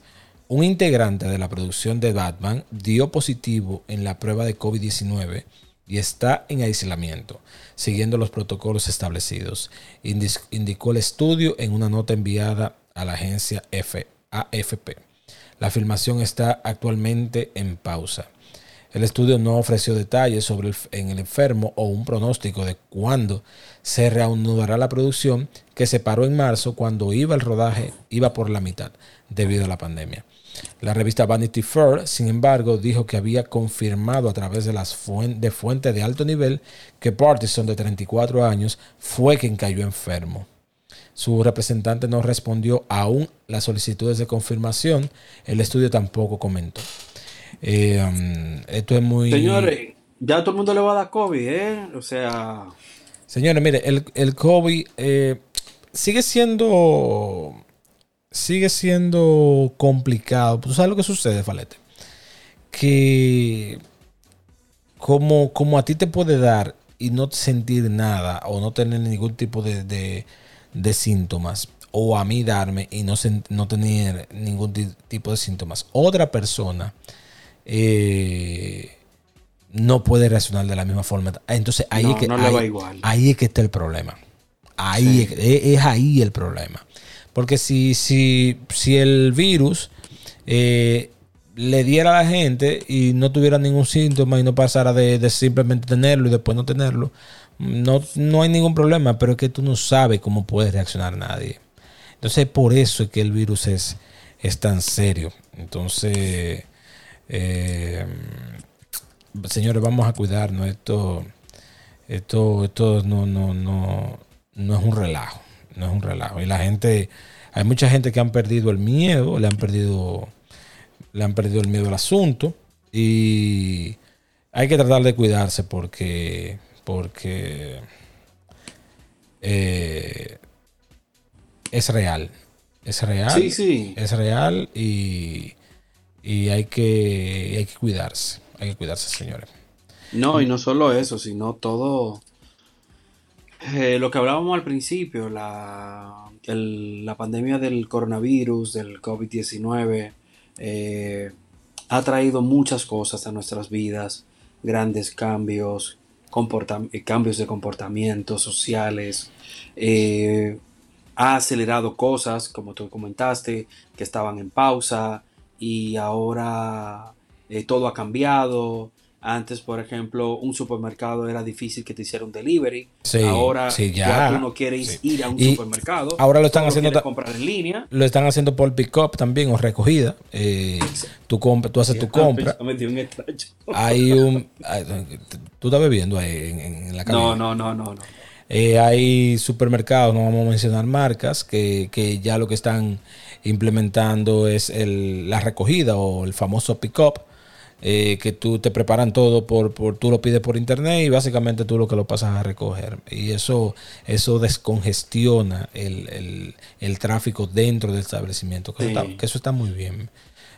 Un integrante de la producción de Batman dio positivo en la prueba de COVID-19 y está en aislamiento, siguiendo los protocolos establecidos, indicó el estudio en una nota enviada a la agencia AFP. La filmación está actualmente en pausa. El estudio no ofreció detalles sobre el, el enfermo o un pronóstico de cuándo se reanudará la producción que se paró en marzo cuando iba el rodaje iba por la mitad debido a la pandemia. La revista Vanity Fair, sin embargo, dijo que había confirmado a través de las de fuentes de alto nivel que Partison, de 34 años, fue quien cayó enfermo. Su representante no respondió aún las solicitudes de confirmación. El estudio tampoco comentó. Eh, um, esto es muy. Señores, ya todo el mundo le va a dar COVID, ¿eh? O sea. Señores, mire, el, el COVID eh, sigue siendo sigue siendo complicado. ¿Tú sabes lo que sucede, Falete? Que como, como a ti te puede dar y no sentir nada o no tener ningún tipo de, síntomas, o a mí darme y no, no tener ningún tipo de síntomas, otra persona eh, no puede reaccionar de la misma forma. Entonces ahí, es, que, ahí, es que está el problema. Ahí es ahí el problema. Porque si, si, si el virus eh, le diera a la gente y no tuviera ningún síntoma y no pasara de, simplemente tenerlo y después no tenerlo, no, no hay ningún problema, pero es que tú no sabes cómo puede reaccionar nadie. Entonces, por eso es que el virus es, es tan serio. Entonces, eh, señores, vamos a cuidarnos. Esto, esto, esto no, no, no, no es un relajo no es un relajo. Y la gente, hay mucha gente que han perdido el miedo, le han perdido, le han perdido el miedo al asunto. Y hay que tratar de cuidarse porque, porque eh, es real. Es real. Sí, sí. Es real y, y hay, que, hay que cuidarse. Hay que cuidarse, señores. No, y no solo eso, sino todo eh, lo que hablábamos al principio, la, la pandemia del coronavirus, del COVID-19, eh, ha traído muchas cosas a nuestras vidas, grandes cambios, eh, cambios de comportamiento sociales, ha acelerado cosas, como tú comentaste, que estaban en pausa y ahora todo ha cambiado, antes, por ejemplo, un supermercado era difícil que te hiciera un delivery. ahora ya. tú no quieres ir a un supermercado. Ahora lo están haciendo comprar en línea. Lo están haciendo por pick-up también o recogida. Eh, tú, tú haces tu compra. hay un. Tú estás bebiendo ahí en, la cabina. No, no, no, no. no. Eh, hay supermercados, no vamos a mencionar marcas, que, que ya lo que están implementando es el, la recogida o el famoso pick-up eh, que tú te preparan todo por, por, tú lo pides por internet y básicamente tú lo que lo pasas a recoger. Y eso, eso descongestiona el, tráfico dentro del establecimiento, que, eso, está, muy bien.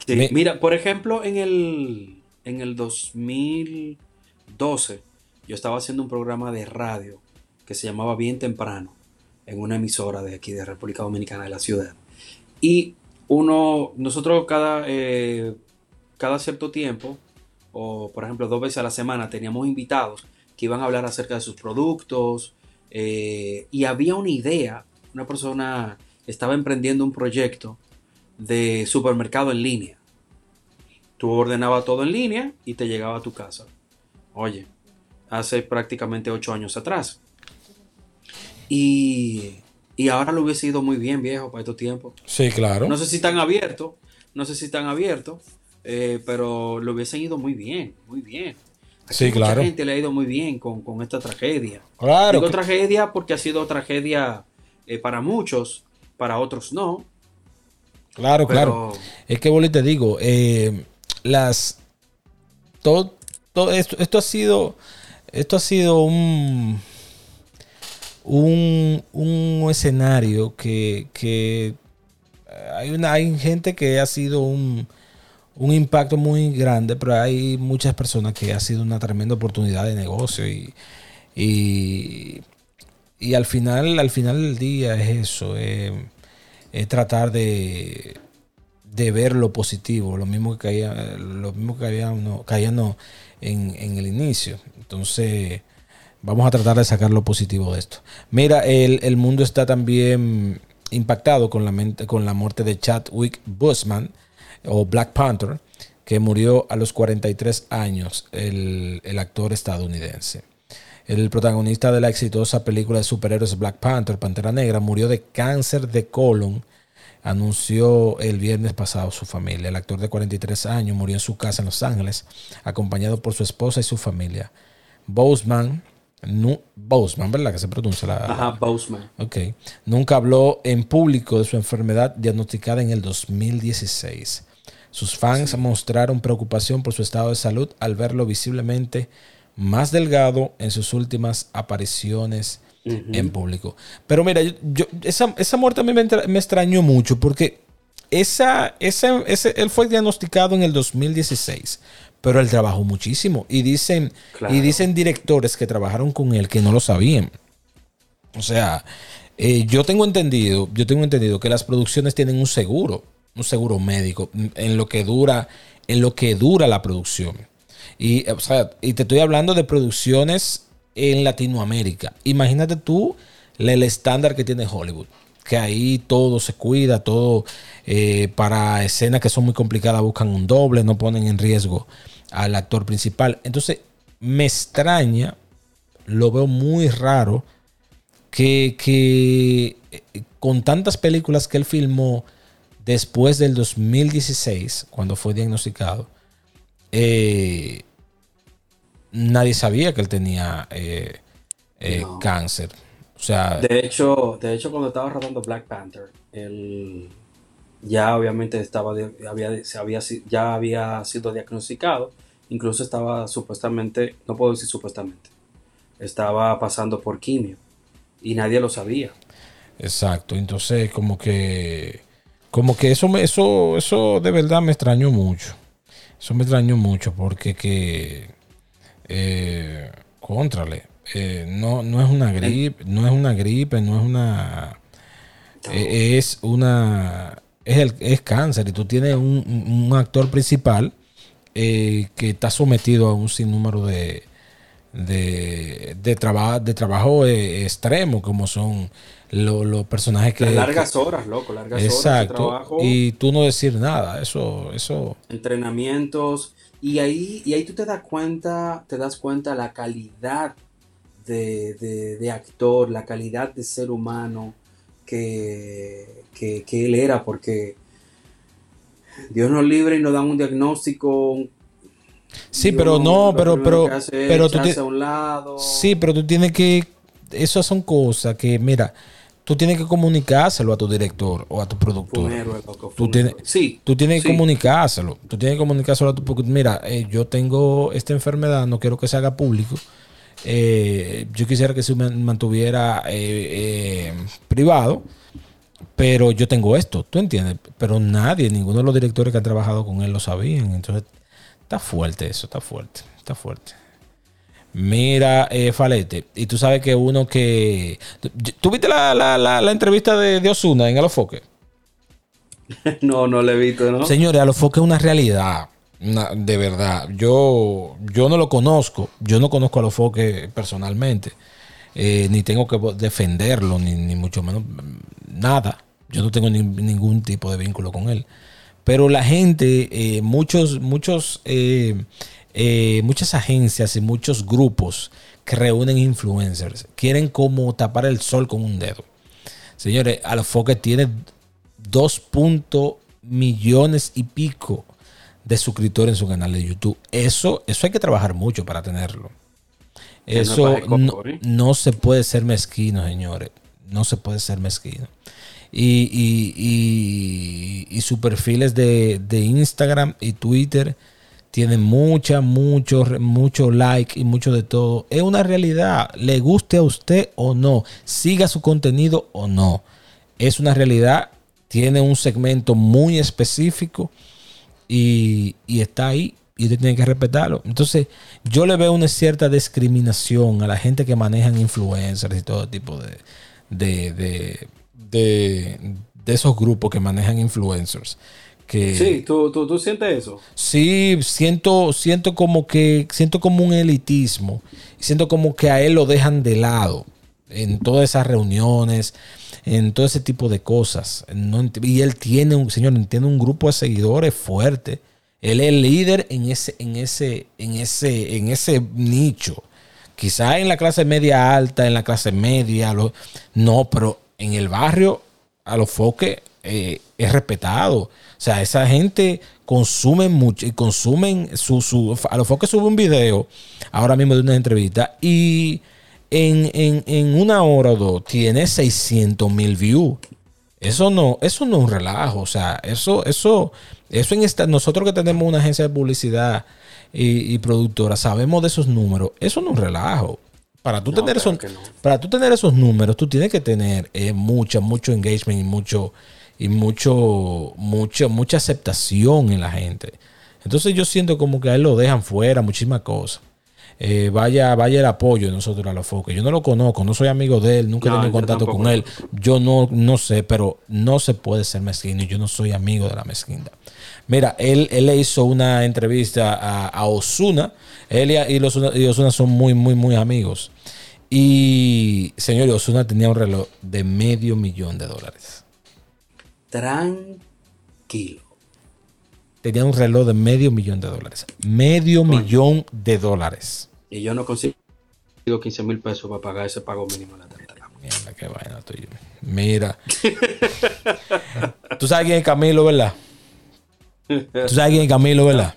Mira, por ejemplo, en el, en el 2012 yo estaba haciendo un programa de radio que se llamaba Bien Temprano en una emisora de aquí de República Dominicana de la ciudad. Y uno, nosotros cada, eh, cada cierto tiempo, o por ejemplo dos veces a la semana, teníamos invitados que iban a hablar acerca de sus productos. Eh, y había una idea, una persona estaba emprendiendo un proyecto de supermercado en línea. Tú ordenabas todo en línea y te llegaba a tu casa. Oye, hace prácticamente ocho años atrás. Y, y ahora lo hubiese ido muy bien, viejo, para estos tiempos. Sí, claro. No sé si están abiertos, no sé si están abiertos, eh, pero lo hubiesen ido muy bien, muy bien. sí, claro. Mucha gente le ha ido muy bien con, esta tragedia. Claro. Digo tragedia porque ha sido tragedia eh, para muchos, para otros no. Claro, claro. Es que vos te digo, eh, las todo, todo esto, esto ha sido esto ha sido un un, un escenario que, que hay, una, hay gente que ha sido un, un, impacto muy grande, pero hay muchas personas que ha sido una tremenda oportunidad de negocio y, y, y al final, al final del día es eso, es, tratar de, de ver lo positivo, lo mismo que caía, lo mismo que caíamos, en, en el inicio. Entonces, Vamos a tratar de sacar lo positivo de esto. Mira, el, mundo está también impactado con la, con la muerte de Chadwick Boseman o Black Panther, que murió a los 43 años, el, actor estadounidense. El protagonista de la exitosa película de superhéroes Black Panther, Pantera Negra, murió de cáncer de colon, anunció el viernes pasado su familia. El actor de 43 años murió en su casa en Los Ángeles, acompañado por su esposa y su familia. Boseman Boseman, ¿verdad? Que se pronuncia la. Ajá, Boseman. Ok. Nunca habló en público de su enfermedad diagnosticada en el 2016. Sus fans mostraron preocupación por su estado de salud al verlo visiblemente más delgado en sus últimas apariciones en público. Pero mira, yo, esa, esa, muerte a mí me, me extrañó mucho porque esa, ese, él fue diagnosticado en el 2016 pero él trabajó muchísimo. Y dicen, y dicen directores que trabajaron con él que no lo sabían. O sea, eh, yo tengo entendido, yo tengo entendido que las producciones tienen un seguro, un seguro médico, en lo que dura, en lo que dura la producción. Y, te estoy hablando de producciones en Latinoamérica. Imagínate tú el estándar que tiene Hollywood que ahí todo se cuida, todo eh, para escenas que son muy complicadas buscan un doble, no ponen en riesgo al actor principal. Entonces, me extraña, lo veo muy raro, que, eh, con tantas películas que él filmó después del 2016, cuando fue diagnosticado, eh, nadie sabía que él tenía eh, cáncer. O sea, de hecho, de hecho, cuando estaba rodando Black Panther, él ya obviamente estaba había, se había, ya había sido diagnosticado Incluso estaba supuestamente, no puedo decir supuestamente, estaba pasando por quimio y nadie lo sabía. Exacto, entonces como que como que eso eso eso de verdad me extrañó mucho. Eso me extrañó mucho porque que eh, contrale, eh, no, no es una gripe, no es una gripe, no es una eh, es una es, el, es cáncer. Y tú tienes un actor principal eh, que está sometido a un sinnúmero de, de, de, de trabajo eh, extremo, como son los personajes que... largas horas, loco, largas horas de trabajo. Y tú no decir nada, eso... eso Entrenamientos. Y ahí, y ahí tú te das cuenta, te das cuenta la calidad de, de, actor, la calidad de ser humano que, que, que él era, porque Dios nos libre y nos dan un diagnóstico. Sí, pero no, pero, pero, pero tú tienes. Sí, pero tú tienes que. Esas son cosas que, mira, tú tienes que comunicárselo a tu director o a tu productor. Loco, Tú tienes. Sí, tú tienes que comunicárselo. Tú tienes que comunicárselo a tu porque Mira, eh, yo tengo esta enfermedad, no quiero que se haga público. Eh, yo quisiera que se man- mantuviera eh, eh, privado, pero yo tengo esto, ¿tú entiendes? Pero nadie, ninguno de los directores que han trabajado con él lo sabían. Entonces, está fuerte eso, está fuerte, está fuerte. Mira, eh, Falete, y tú sabes que uno que... ¿Tú viste la, la- la- la entrevista de, de Osuna en Alofoque? No, no le he visto, ¿no? Señores, Alofoque es una realidad. una- de verdad. Yo, yo no lo conozco. Yo no conozco a Alofoque personalmente. Eh, ni tengo que defenderlo, ni, ni mucho menos nada. Yo no tengo ni- ningún tipo de vínculo con él. Pero la gente, eh, muchos, muchos, eh, muchas agencias y muchos grupos que reúnen influencers quieren como tapar el sol con un dedo. Señores, Alofoque tiene 2 punto millones y pico de suscriptores en su canal de YouTube. Eso, eso hay que trabajar mucho para tenerlo. Eso no, no se puede ser mezquino, señores. No se puede ser mezquino. Y, y, y, y sus perfiles de, de Instagram y Twitter tienen mucha, mucho, mucho like y mucho de todo. Es una realidad. Le guste a usted o no. Siga su contenido o no. Es una realidad. Tiene un segmento muy específico y, y está ahí y usted tiene que respetarlo. Entonces, yo le veo una cierta discriminación a la gente que manejan influencers y todo tipo de, de, de, de esos grupos que manejan influencers. Que, Sí, ¿tú, tú, tú sientes eso. Sí, siento, siento como que, siento como un elitismo. Siento como que a él lo dejan de lado en todas esas reuniones, en todo ese tipo de cosas. No y él tiene un, señor, tiene un grupo de seguidores fuerte. Él es el líder en ese, en ese, en ese, en ese nicho. Quizá en la clase media alta, en la clase media, lo- no, pero en el barrio, a los foques eh, es respetado. O sea, esa gente consume mucho y consumen su, su a los foques sube un video ahora mismo de una entrevista y en, en- en una hora o dos tiene 600 mil views. Eso no, eso no es un relajo. O sea, eso, eso, eso en esta, nosotros que tenemos una agencia de publicidad y, y productora, sabemos de esos números. Eso no es un relajo. Para tú, No, tener, claro esos, que no. para tú tener esos números, tú tienes que tener eh, mucha, mucho engagement y mucho, y mucho, mucho, mucha aceptación en la gente. Entonces yo siento como que a él lo dejan fuera, muchísimas cosas. Eh, vaya, vaya el apoyo de nosotros a los foques. Yo no lo conozco, no soy amigo de él, nunca he No, tenido contacto con él. Yo no, no sé, pero no se puede ser mezquino y yo no soy amigo de la mezquindad. Mira, él, él le hizo una entrevista a, a Osuna. Él y, y Osuna son muy, muy, muy amigos. Y, señor, Osuna tenía un reloj de medio millón de dólares. Tranquilo. Tenía un reloj de medio millón de dólares. Medio millón de dólares. Y yo no consigo 15 mil pesos para pagar ese pago mínimo de la tarjeta. Mierda, qué vaina. Mira. Tú sabes quién es Camilo, ¿verdad? Tú sabes quién es Camilo, ¿verdad?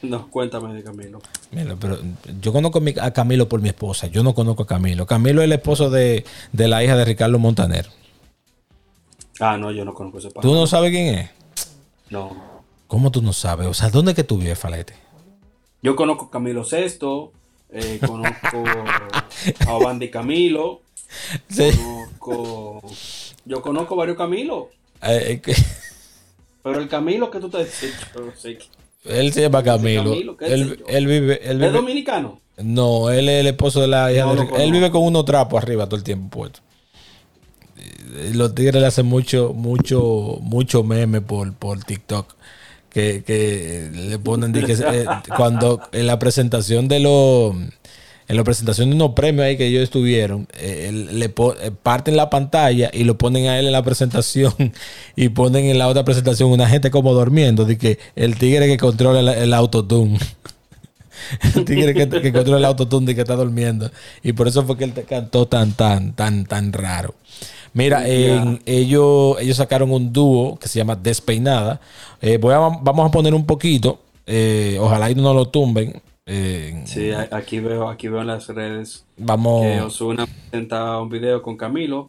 No, cuéntame de Camilo. Mira, pero yo conozco a Camilo por mi esposa. Yo no conozco a Camilo. Camilo es el esposo de, de la hija de Ricardo Montaner. Ah, no, yo no conozco ese pago. ¿Tú no sabes quién es? No. ¿Cómo tú no sabes? O sea, ¿dónde es que tú vives, Falete? Yo conozco a Camilo Sexto, eh, conozco a Obandi Camilo, Sí. conozco... Yo conozco varios Camilos, Eh, eh, pero el Camilo que tú te no sé. él se llama Camilo. Camilo, ¿qué sé Él, él vive, él ¿Es dominicano? No, él es el esposo de la hija No de Él vive con unos trapos arriba todo el tiempo puesto. Los tigres le hacen mucho, mucho, mucho meme por, por TikTok. Que, que le ponen eh, cuando en la presentación de los en la presentación de unos premios ahí que ellos estuvieron, eh, le eh, parten la pantalla y lo ponen a él en la presentación y ponen en la otra presentación una gente como durmiendo, de que el tigre que controla el, el autotune. El tigre que, que controla el autotune y que está durmiendo. Y por eso fue que él te cantó tan, tan, tan, tan raro. Mira, en- ellos, ellos sacaron un dúo que se llama Despeinada. Eh, voy a- vamos a poner un poquito. eh, ojalá y no lo tumben. Eh, Sí, aquí veo, aquí veo en las redes que Vamos. Osuna presenta un video con Camilo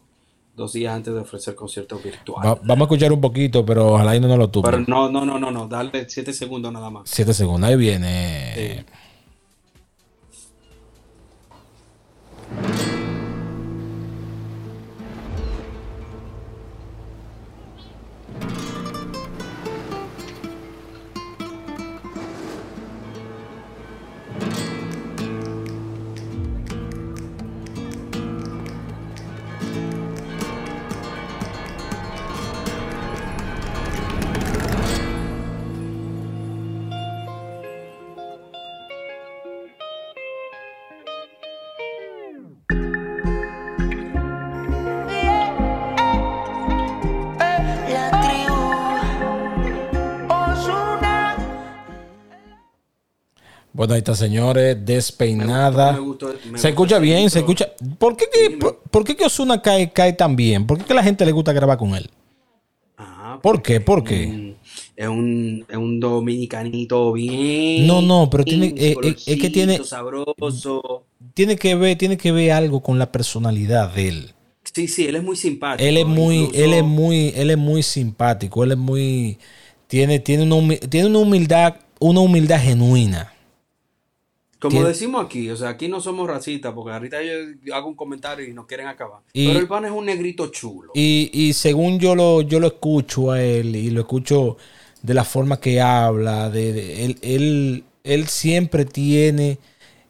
dos días antes de ofrecer conciertos virtuales. vamos a escuchar un poquito, pero ojalá y no nos lo tuve. Pero no, no, no, no, no, dale siete segundos nada más. Siete segundos, ahí viene. Bueno, ahí está, señores, despeinada. se escucha bien, se escucha. ¿Por qué, que, por, qué que Osuna cae, cae tan bien? ¿Por qué que la gente le gusta grabar con él? Ah, ¿Por qué? ¿Por qué? Es un, es un dominicanito bien. No, no, pero tiene, eh, eh, es que tiene. Sabroso. Tiene que ver, tiene que ver algo con la personalidad de él. Sí, sí, él es muy simpático. Él es muy, él es muy, él es muy simpático. Él es muy, tiene, tiene una, tiene una humildad, una humildad genuina. Como decimos aquí, o sea, aquí no somos racistas, porque ahorita yo hago un comentario y nos quieren acabar. Pero el pan es un negrito chulo. Y, y, según yo lo, yo lo escucho a él y lo escucho de la forma que habla, de, él, él, él, siempre tiene,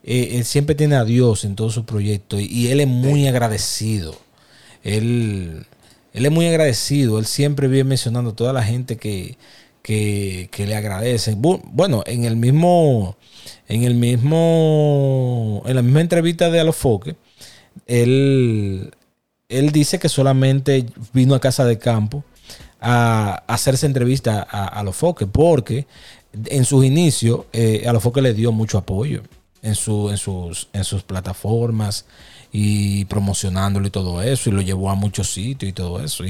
eh, él siempre tiene a Dios en todo su proyecto y, él es muy agradecido. Él, él es muy agradecido, él siempre viene mencionando a toda la gente que, que, le agradece. Bueno, en el mismo en el mismo, en la misma entrevista de Alofoque, él, él dice que solamente vino a Casa de Campo a, hacerse entrevista a, Alofoque, porque en sus inicios eh, Alofoque le dio mucho apoyo en, su, en, sus, en sus plataformas y promocionándolo y todo eso, y lo llevó a muchos sitios y todo eso.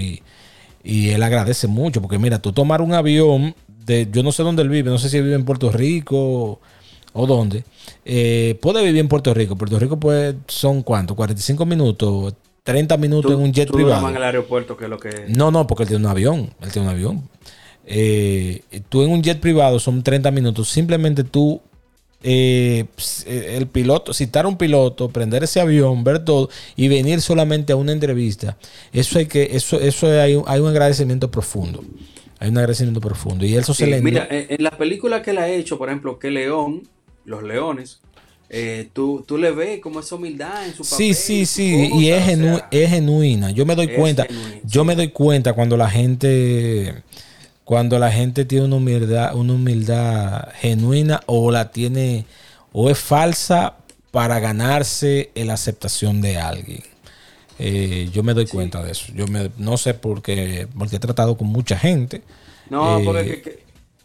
Y él agradece mucho, porque mira, tú tomar un avión de, yo no sé dónde él vive, no sé si vive en Puerto Rico o dónde, eh, puede vivir en Puerto Rico. Puerto Rico pues son cuánto, 45 minutos, 30 minutos en un jet privado. en el aeropuerto que lo que... No, no, porque él tiene un avión, él tiene un avión. Eh, tú en un jet privado son 30 minutos, simplemente tú, eh, el piloto, citar a un piloto, prender ese avión, ver todo y venir solamente a una entrevista, eso hay que, eso, eso hay, hay un agradecimiento profundo. Hay un agradecimiento profundo. Y eso se le. Mira, en, la película que él ha hecho, por ejemplo, que León, los leones, eh, tú, tú, le ves como esa humildad en su papel. Sí, sí, sí, y es, es, genuina. Yo me doy cuenta, yo me doy cuenta cuando la gente, cuando la gente tiene una humildad, una humildad genuina o la tiene, o es falsa para ganarse la aceptación de alguien. Eh, yo me doy cuenta de eso. Yo me, no sé por qué, porque he tratado con mucha gente. No, porque es que,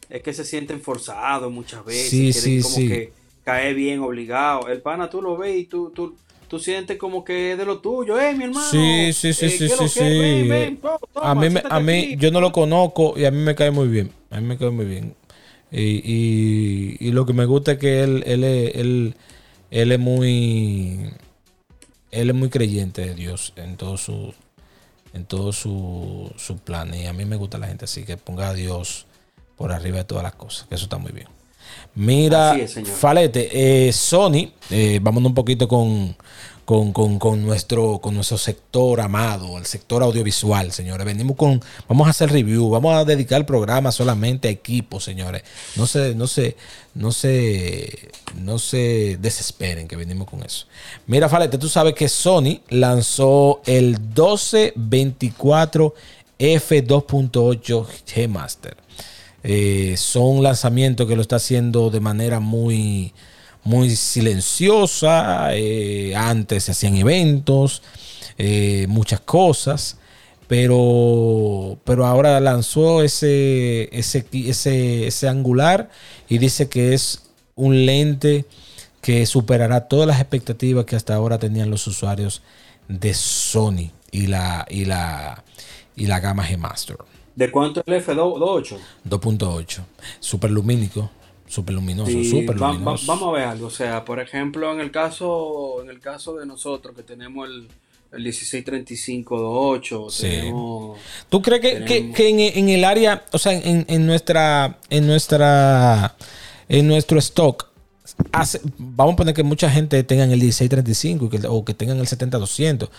es que se sienten forzados muchas veces. Sí, sí, como que cae bien obligado. El pana tú lo ves y tú, tú, tú sientes como que es de lo tuyo, eh, mi hermano. Sí, sí, sí, eh, sí, sí, sí. a mí, a mí yo no lo conozco y a mí me cae muy bien. A mí me cae muy bien. Y, y, y lo que me gusta es que él, él, él, él es muy él es muy creyente de Dios en todo su en todo su, su plan y a mí me gusta la gente así que ponga a Dios por arriba de todas las cosas que eso está muy bien mira Falete eh, Sony eh, vámonos un poquito con con, nuestro, con nuestro sector amado, el sector audiovisual, señores. Venimos con, vamos a hacer review, vamos a dedicar el programa solamente a equipos, señores. No se, no se, no se, no se desesperen que venimos con eso. Mira, Falete, tú sabes que Sony lanzó el 1224 F2.8 G Master. Eh, son lanzamientos que lo está haciendo de manera muy muy silenciosa. Eh, antes se hacían eventos, eh, muchas cosas. Pero, pero ahora lanzó ese, ese, ese, angular y dice que es un lente que superará todas las expectativas que hasta ahora tenían los usuarios de Sony y la, y la, y la gama G Master. ¿De cuánto es el F2.8? 2.8. Super lumínico. Súper luminoso, súper luminoso. vamos a ver algo. O sea, por ejemplo, en el caso, en el caso de nosotros que tenemos el, el 1635-28. Sí. Tenemos, ¿Tú crees que, que- Tenemos- que en, en el área, o sea, en, en nuestra, en nuestra, en nuestro stock, hace- vamos a poner que mucha gente tenga el 1635 y que- o que tengan el 70-200.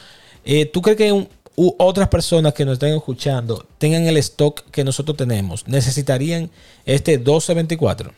Eh, ¿Tú crees que un- u- otras personas que nos estén escuchando tengan el stock que nosotros tenemos? ¿Necesitarían este 1224?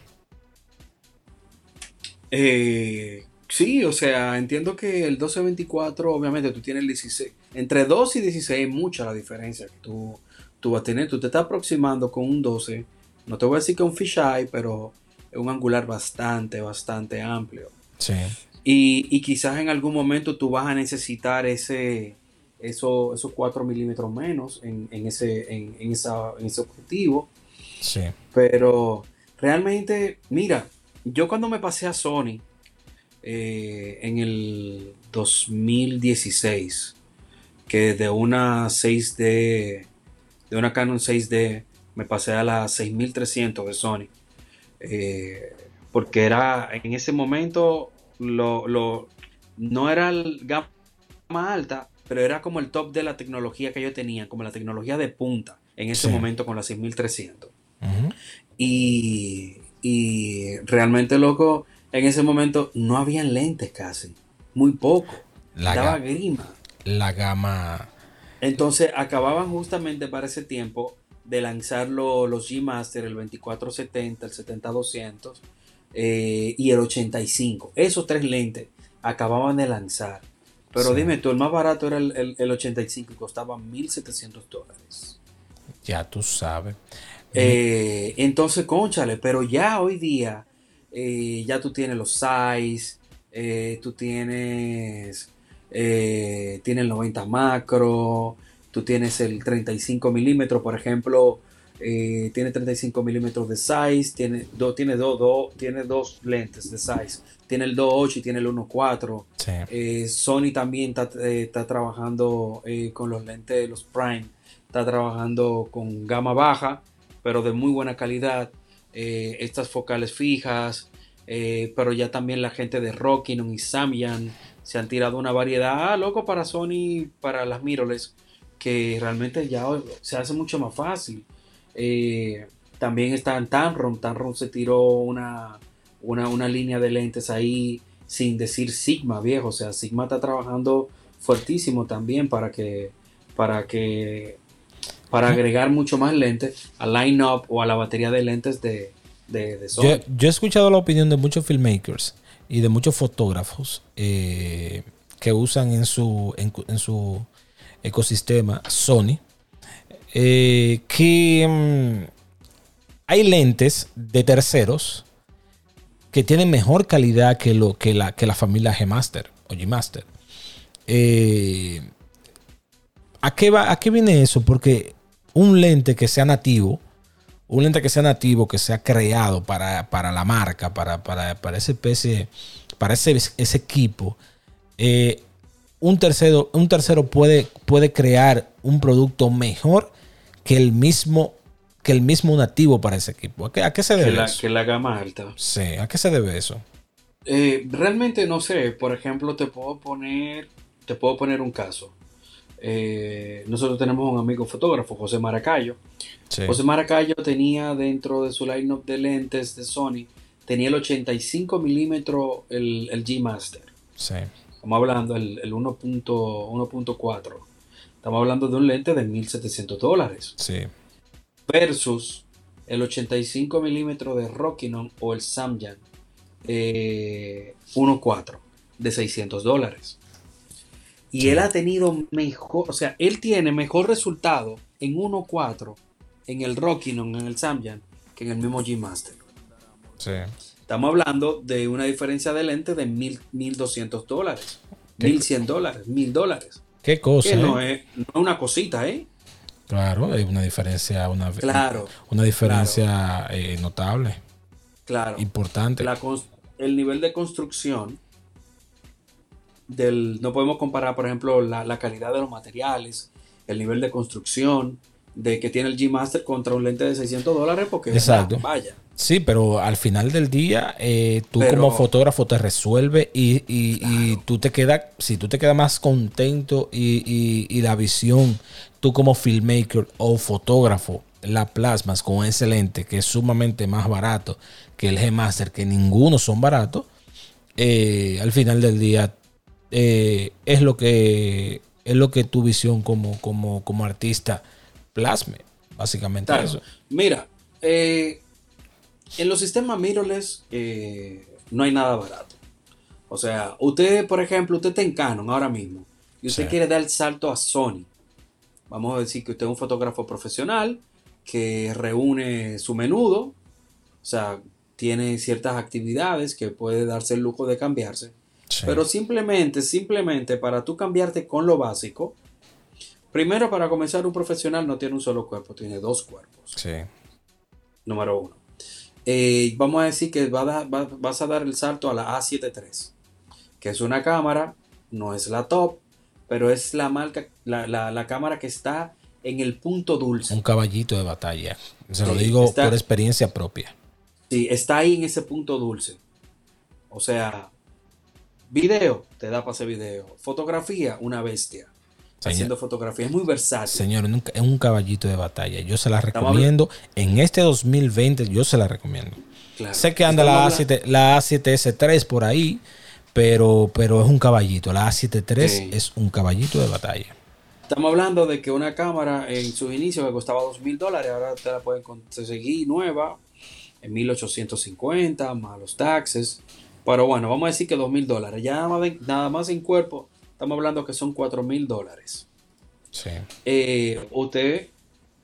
Eh, sí, o sea, entiendo que el 1224, obviamente tú tienes el 16. Entre 12 y 16 es mucha la diferencia que tú, tú vas a tener. Tú te estás aproximando con un 12. No te voy a decir que un fisheye, pero es un angular bastante, bastante amplio. Sí. Y, y quizás en algún momento tú vas a necesitar ese, eso, esos 4 milímetros menos en, en ese, en, en esa, en ese objetivo. Sí. Pero realmente, mira, yo cuando me pasé a Sony eh, en el 2016, que de una 6D, de una Canon 6D, me pasé a la 6300 de Sony. eh, porque era en ese momento lo, lo- no era el gama alta, pero era como el top de la tecnología que yo tenía, como la tecnología de punta en ese Sí. momento con la 6300. Ujú. Y, y realmente, loco, en ese momento no habían lentes casi. Muy poco. La, grima. la gama. Entonces acababan justamente para ese tiempo de lanzar lo- los G Master, el 2470, el 70-200 eh, y el 85. Esos tres lentes acababan de lanzar. Pero Sí. dime tú, el más barato era el, el- el 85 y costaba 1.700 dólares. Ya tú sabes. Eh, entonces, conchale, pero ya hoy día, eh, ya tú tienes los size, eh, tú tienes, tienes el 90 macro, tú tienes el 35 milímetros, por ejemplo, eh, tiene 35 milímetros de size, tiene, do- tiene, dos do- tiene dos lentes de size, tiene el 2.8 y tiene el 1.4. Sí. Eh, Sony también está, eh, está trabajando eh, con los lentes, los Prime, está trabajando con gama baja, pero de muy buena calidad. estas focales fijas, eh, pero ya también la gente de Rockinon y Samyang se han tirado una variedad, ah, loco, para Sony, para las mirrorless, que realmente ya se hace mucho más fácil. Eh, también está en Tamron, Tamron se tiró una, una, una línea de lentes ahí sin decir Sigma, viejo. O sea, Sigma está trabajando fuertísimo también para que, para que, para agregar mucho más lentes al line-up o a la batería de lentes de, de, de Sony. Yo, yo he escuchado la opinión de muchos filmmakers y de muchos fotógrafos eh, que usan en su, en su ecosistema Sony eh, que mm, hay lentes de terceros que tienen mejor calidad que, lo, que, la, que la familia G-Master o G-Master. Eh, ¿a, qué va, ¿A qué viene eso? Porque un lente que sea nativo, un lente que sea nativo, que sea creado para, para la marca, para, para, para ese para ese, ese equipo, eh, un tercero, un tercero puede, puede crear un producto mejor que el mismo, que el mismo nativo para ese equipo. ¿A qué, a qué se que, debe la, eso? que la gama alta. Sí, ¿a qué se debe eso? Eh, realmente no sé, por ejemplo, te puedo poner, te puedo poner un caso. Eh, nosotros tenemos un amigo fotógrafo, José Maracayo. Sí. José Maracayo tenía dentro de su lineup de lentes de Sony, tenía el 85 milímetros el, el G Master. sí. Estamos hablando del el 1.4. 1.4. Estamos hablando de un lente de 1.700 dólares. Sí. Versus el 85 milímetros de Rockinon o el Samyang eh, 1.4 de 600 dólares. Y él ha tenido mejor, o sea, él tiene mejor resultado en 1.4 en el Rockinon, en el Samyang, que en el mismo G Master. Sí. Estamos hablando de una diferencia de lente de mil, 1.200 dólares, ¿Qué? 1.100 dólares, 1.000 dólares. ¿Qué cosa? Que no eh? es, no es una cosita, ¿eh? Claro, hay una diferencia, una, Claro, una diferencia eh, notable, claro. importante. La el nivel de construcción del no podemos comparar por ejemplo la, la calidad de los materiales el nivel de construcción de que tiene el G Master contra un lente de 600 dólares porque Exacto. vaya Sí, pero al final del día, eh, tú Pero- como fotógrafo te resuelve y, y- y tú te quedas, si tú te quedas más contento y, y- y la visión, tú como filmmaker o fotógrafo, la plasmas con ese lente que es sumamente más barato que el G-Master, que ninguno son baratos, eh, al final del día eh, es lo que es lo que tu visión como, como, como artista plasme, básicamente Claro. eso. Mira, eh, en los sistemas mirrorless eh, no hay nada barato. O sea, usted, por ejemplo, usted está en Canon ahora mismo y usted Sí. quiere dar el salto a Sony. Vamos a decir que usted es un fotógrafo profesional que reúne su menudo, o sea, tiene ciertas actividades que puede darse el lujo de cambiarse. Sí. Pero simplemente, simplemente para tú cambiarte con lo básico, primero para comenzar un profesional no tiene un solo cuerpo, tiene dos cuerpos Sí. número uno. Eh, vamos a decir que va a dar- va- vas a dar el salto a la A7 III, que es una cámara, no es la top, pero es la marca, la, la- la cámara que está en el punto dulce. Un caballito de batalla. Se lo digo está- por experiencia propia. Sí, está ahí en ese punto dulce. O sea, video, te da para hacer video. Fotografía, una bestia. Señor. Haciendo fotografía, es muy versátil. Señor, es un- caballito de batalla. Yo se la recomiendo. En este 2020 yo se la recomiendo. Claro. Sé que anda la Estamos A7, la A7S3 por ahí, pero, pero es un caballito. La A73 Sí. es un caballito de batalla. Estamos hablando de que una cámara en sus inicios que costaba dos mil dólares, ahora te la pueden conseguir nueva en 1850, más los taxes. Pero bueno, vamos a decir que dos mil dólares. Ya nada más, de- nada más en cuerpo, estamos hablando que son cuatro mil dólares. Sí. Eh, usted,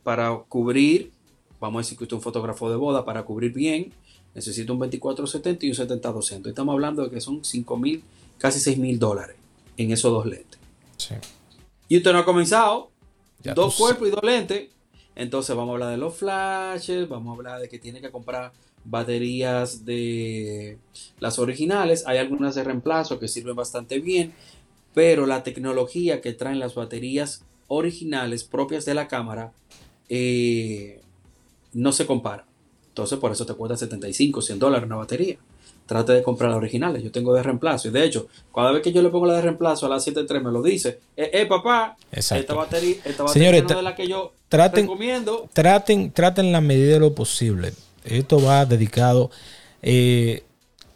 para cubrir, vamos a decir que usted es un fotógrafo de boda, para cubrir bien, necesita un 2470 y un 70-200. Estamos hablando de que son 5 mil, casi 6 mil dólares en esos dos lentes. sí. Y usted no ha comenzado, Ya dos cuerpos y dos lentes. Entonces vamos a hablar de los flashes, vamos a hablar de que tiene que comprar baterías de las originales. Hay algunas de reemplazo que sirven bastante bien, pero la tecnología que traen las baterías originales propias de la cámara eh, no se compara. Entonces por eso te cuesta 75, 100 dólares una batería. Trate de comprar las originales. Yo tengo de reemplazo. Y de hecho, cada vez que yo le pongo la de reemplazo a la 7.3 me lo dice. Eh, eh, papá, Exacto. esta batería, esta batería Señores, no de la que yo traten- recomiendo. traten, traten la medida de lo posible. Esto va dedicado eh,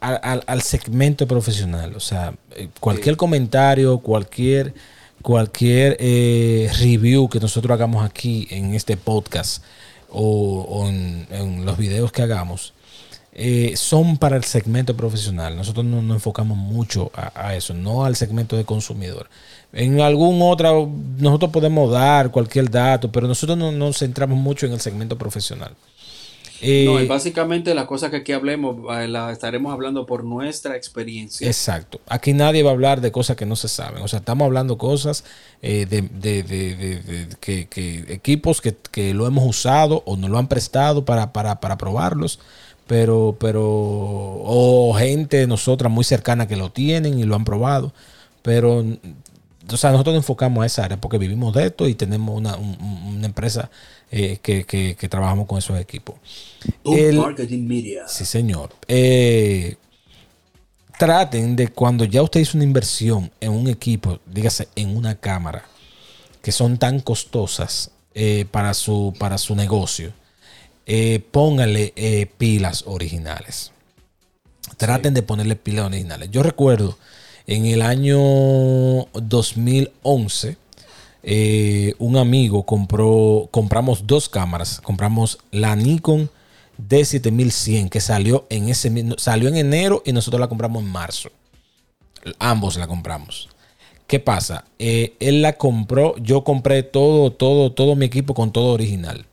al, al- al segmento profesional. O sea, eh, cualquier Sí. comentario, cualquier, cualquier eh, review que nosotros hagamos aquí en este podcast o, o en, en los videos que hagamos. eh, son para el segmento profesional. Nosotros no nos enfocamos mucho a, a eso, no al segmento de consumidor. En algún otro, nosotros podemos dar cualquier dato, pero nosotros no nos centramos mucho en el segmento profesional. Eh, no, y básicamente la cosa que aquí hablemos eh, la estaremos hablando por nuestra experiencia. Exacto. Aquí nadie va a hablar de cosas que no se saben. O sea, estamos hablando cosas eh, de, de- de- de- de- que, que equipos que, que lo hemos usado o nos lo han prestado para, para, para probarlos. Pero, pero, o gente nosotras muy cercana que lo tienen y lo han probado. Pero, o sea, nosotros nos enfocamos a esa área porque vivimos de esto y tenemos una, un- un- una empresa eh, que, que- que trabajamos con esos equipos. El- marketing media. Sí, señor. Eh, traten de cuando ya usted hizo una inversión en un equipo, dígase en una cámara, que son tan costosas eh, para, su, para su negocio, pónganle eh, pilas originales. Traten de ponerle pilas originales. Yo recuerdo en el año 2011, eh, un amigo compró, compramos dos cámaras. Compramos la Nikon D7100 que salió en ese salió en enero y nosotros la compramos en marzo. Ambos la compramos. ¿Qué pasa? Eh, él la compró, yo compré todo, todo, todo mi equipo con todo original.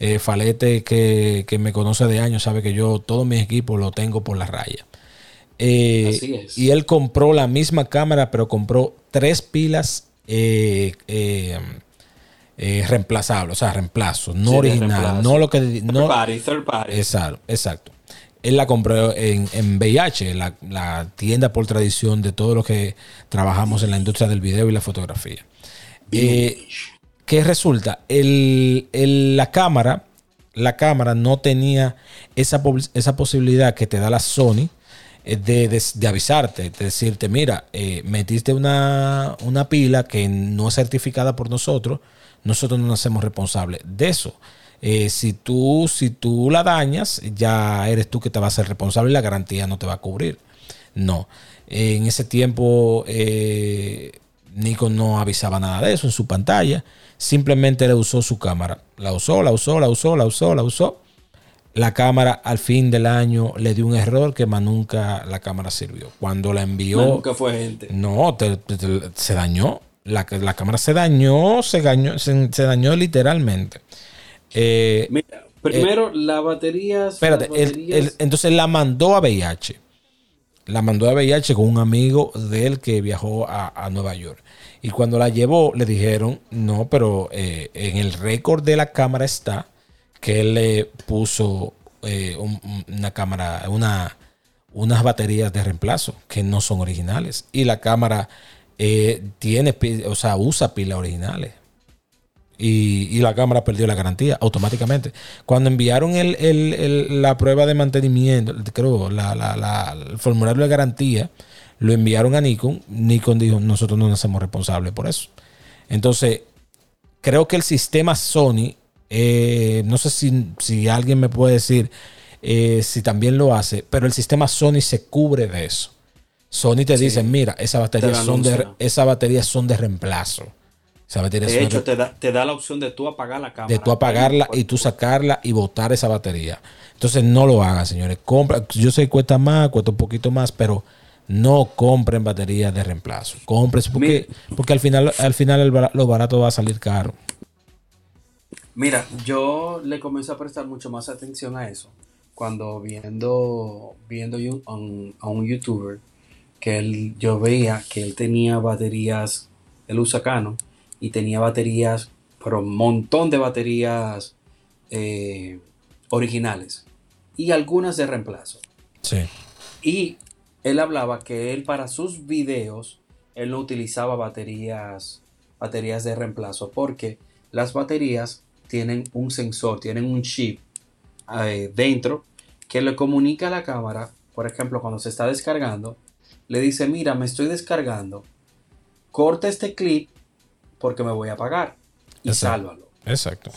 Eh, Falete, que, que me conoce de años, sabe que yo todo mi equipo lo tengo por la raya. Eh, Así es. Y él compró la misma cámara, pero compró tres pilas eh, eh, reemplazables, o sea, reemplazos, no Sí, original, reemplazo. no lo que Third no, party, third party. Exacto, exacto. Él la compró en, en VIH, la, la tienda por tradición de todo lo que trabajamos en la industria del video y la fotografía. ¿Qué resulta? El- el- la cámara, la cámara no tenía esa, esa posibilidad que te da la Sony eh, de, avisarte, de decirte, mira, eh, metiste una, una, pila que no es certificada por nosotros, nosotros no nos hacemos responsables de eso. Eh, si, tú, si tú la dañas, ya eres tú que te vas a ser responsable y la garantía no te va a cubrir. No. en ese tiempo, Nikon no avisaba nada de eso en su pantalla. Simplemente le usó su cámara. La usó, la usó, la usó, la usó, la usó. La cámara al fin del año le dio un error que más nunca la cámara sirvió. Cuando la envió. nunca fue gente. No, se dañó. La, la, cámara se dañó, se dañó, se, dañó literalmente. Eh, Mira, primero, la batería. Espérate, entonces la mandó a VIH. La mandó a VIH con un amigo de él que viajó a Nueva York. Y cuando la llevó, le dijeron, no, pero eh, en el récord de la cámara está que él le puso eh, una cámara, una, unas baterías de reemplazo que no son originales. Y la cámara eh, tiene, o sea, usa pilas originales. Y, la cámara perdió la garantía automáticamente. Cuando enviaron la prueba de mantenimiento, creo, el formulario de garantía, lo enviaron a Nikon. Nikon dijo, nosotros no nos hacemos responsables por eso. Entonces, creo que el sistema Sony, eh, no sé si, alguien me puede decir eh, si también lo hace, pero el sistema Sony se cubre de eso. Sony te dice, mira, esas baterías, son de, esa baterías son de reemplazo. de hecho, te, da, la opción de tú apagar la cámara. De tú apagarla y tú sacarla y botar esa batería. Entonces no lo hagan, señores. Compra, yo sé que cuesta más, cuesta un poquito más, pero no compren baterías de reemplazo. Compren porque, porque al final, al final lo barato va a salir caro. Mira, yo le comencé a prestar mucho más atención a eso cuando viendo, viendo a un, youtuber que él, yo veía que él tenía baterías, él usa Canon y tenía baterías, pero un montón de baterías eh, originales y algunas de reemplazo. Sí. Y él hablaba que él para sus videos, él no utilizaba baterías, baterías de reemplazo, porque las baterías tienen un sensor, tienen un chip eh, dentro que le comunica a la cámara, por ejemplo, cuando se está descargando, le dice, mira, me estoy descargando, corta este clip porque me voy a apagar y sálvalo. Exacto.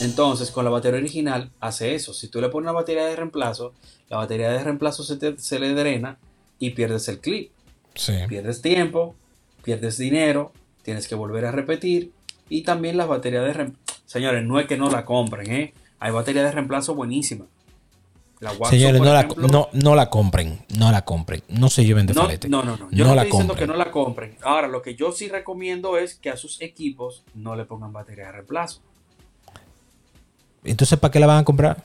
entonces, con la batería original hace eso. Si tú le pones una batería de reemplazo, la batería de reemplazo se, se le drena y pierdes el clip. Pierdes tiempo, pierdes dinero, tienes que volver a repetir. Y también las baterías de reemplazo. Señores, no es que no la compren, ¿eh? Hay baterías de reemplazo buenísimas. La Señores, no, la, no, la compren, no la compren, no se lleven de no, falete. No, no, no, yo no, estoy diciendo que no la compren. Ahora, lo que yo sí recomiendo es que a sus equipos no le pongan batería de reemplazo. Entonces, ¿para qué la van a comprar?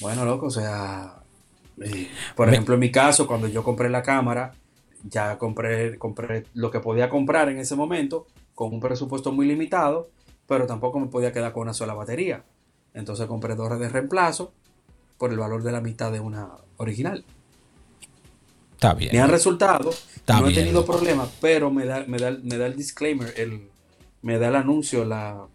Bueno, loco, o sea, por ejemplo, en mi caso, cuando yo compré la cámara, ya compré, compré lo que podía comprar en ese momento, con un presupuesto muy limitado, pero tampoco me podía quedar con una sola batería. Entonces compré dos de reemplazo por el valor de la mitad de una original. Está bien. Me han resultado, no he tenido problemas, pero me da, me da, el disclaimer, el, me da el anuncio la,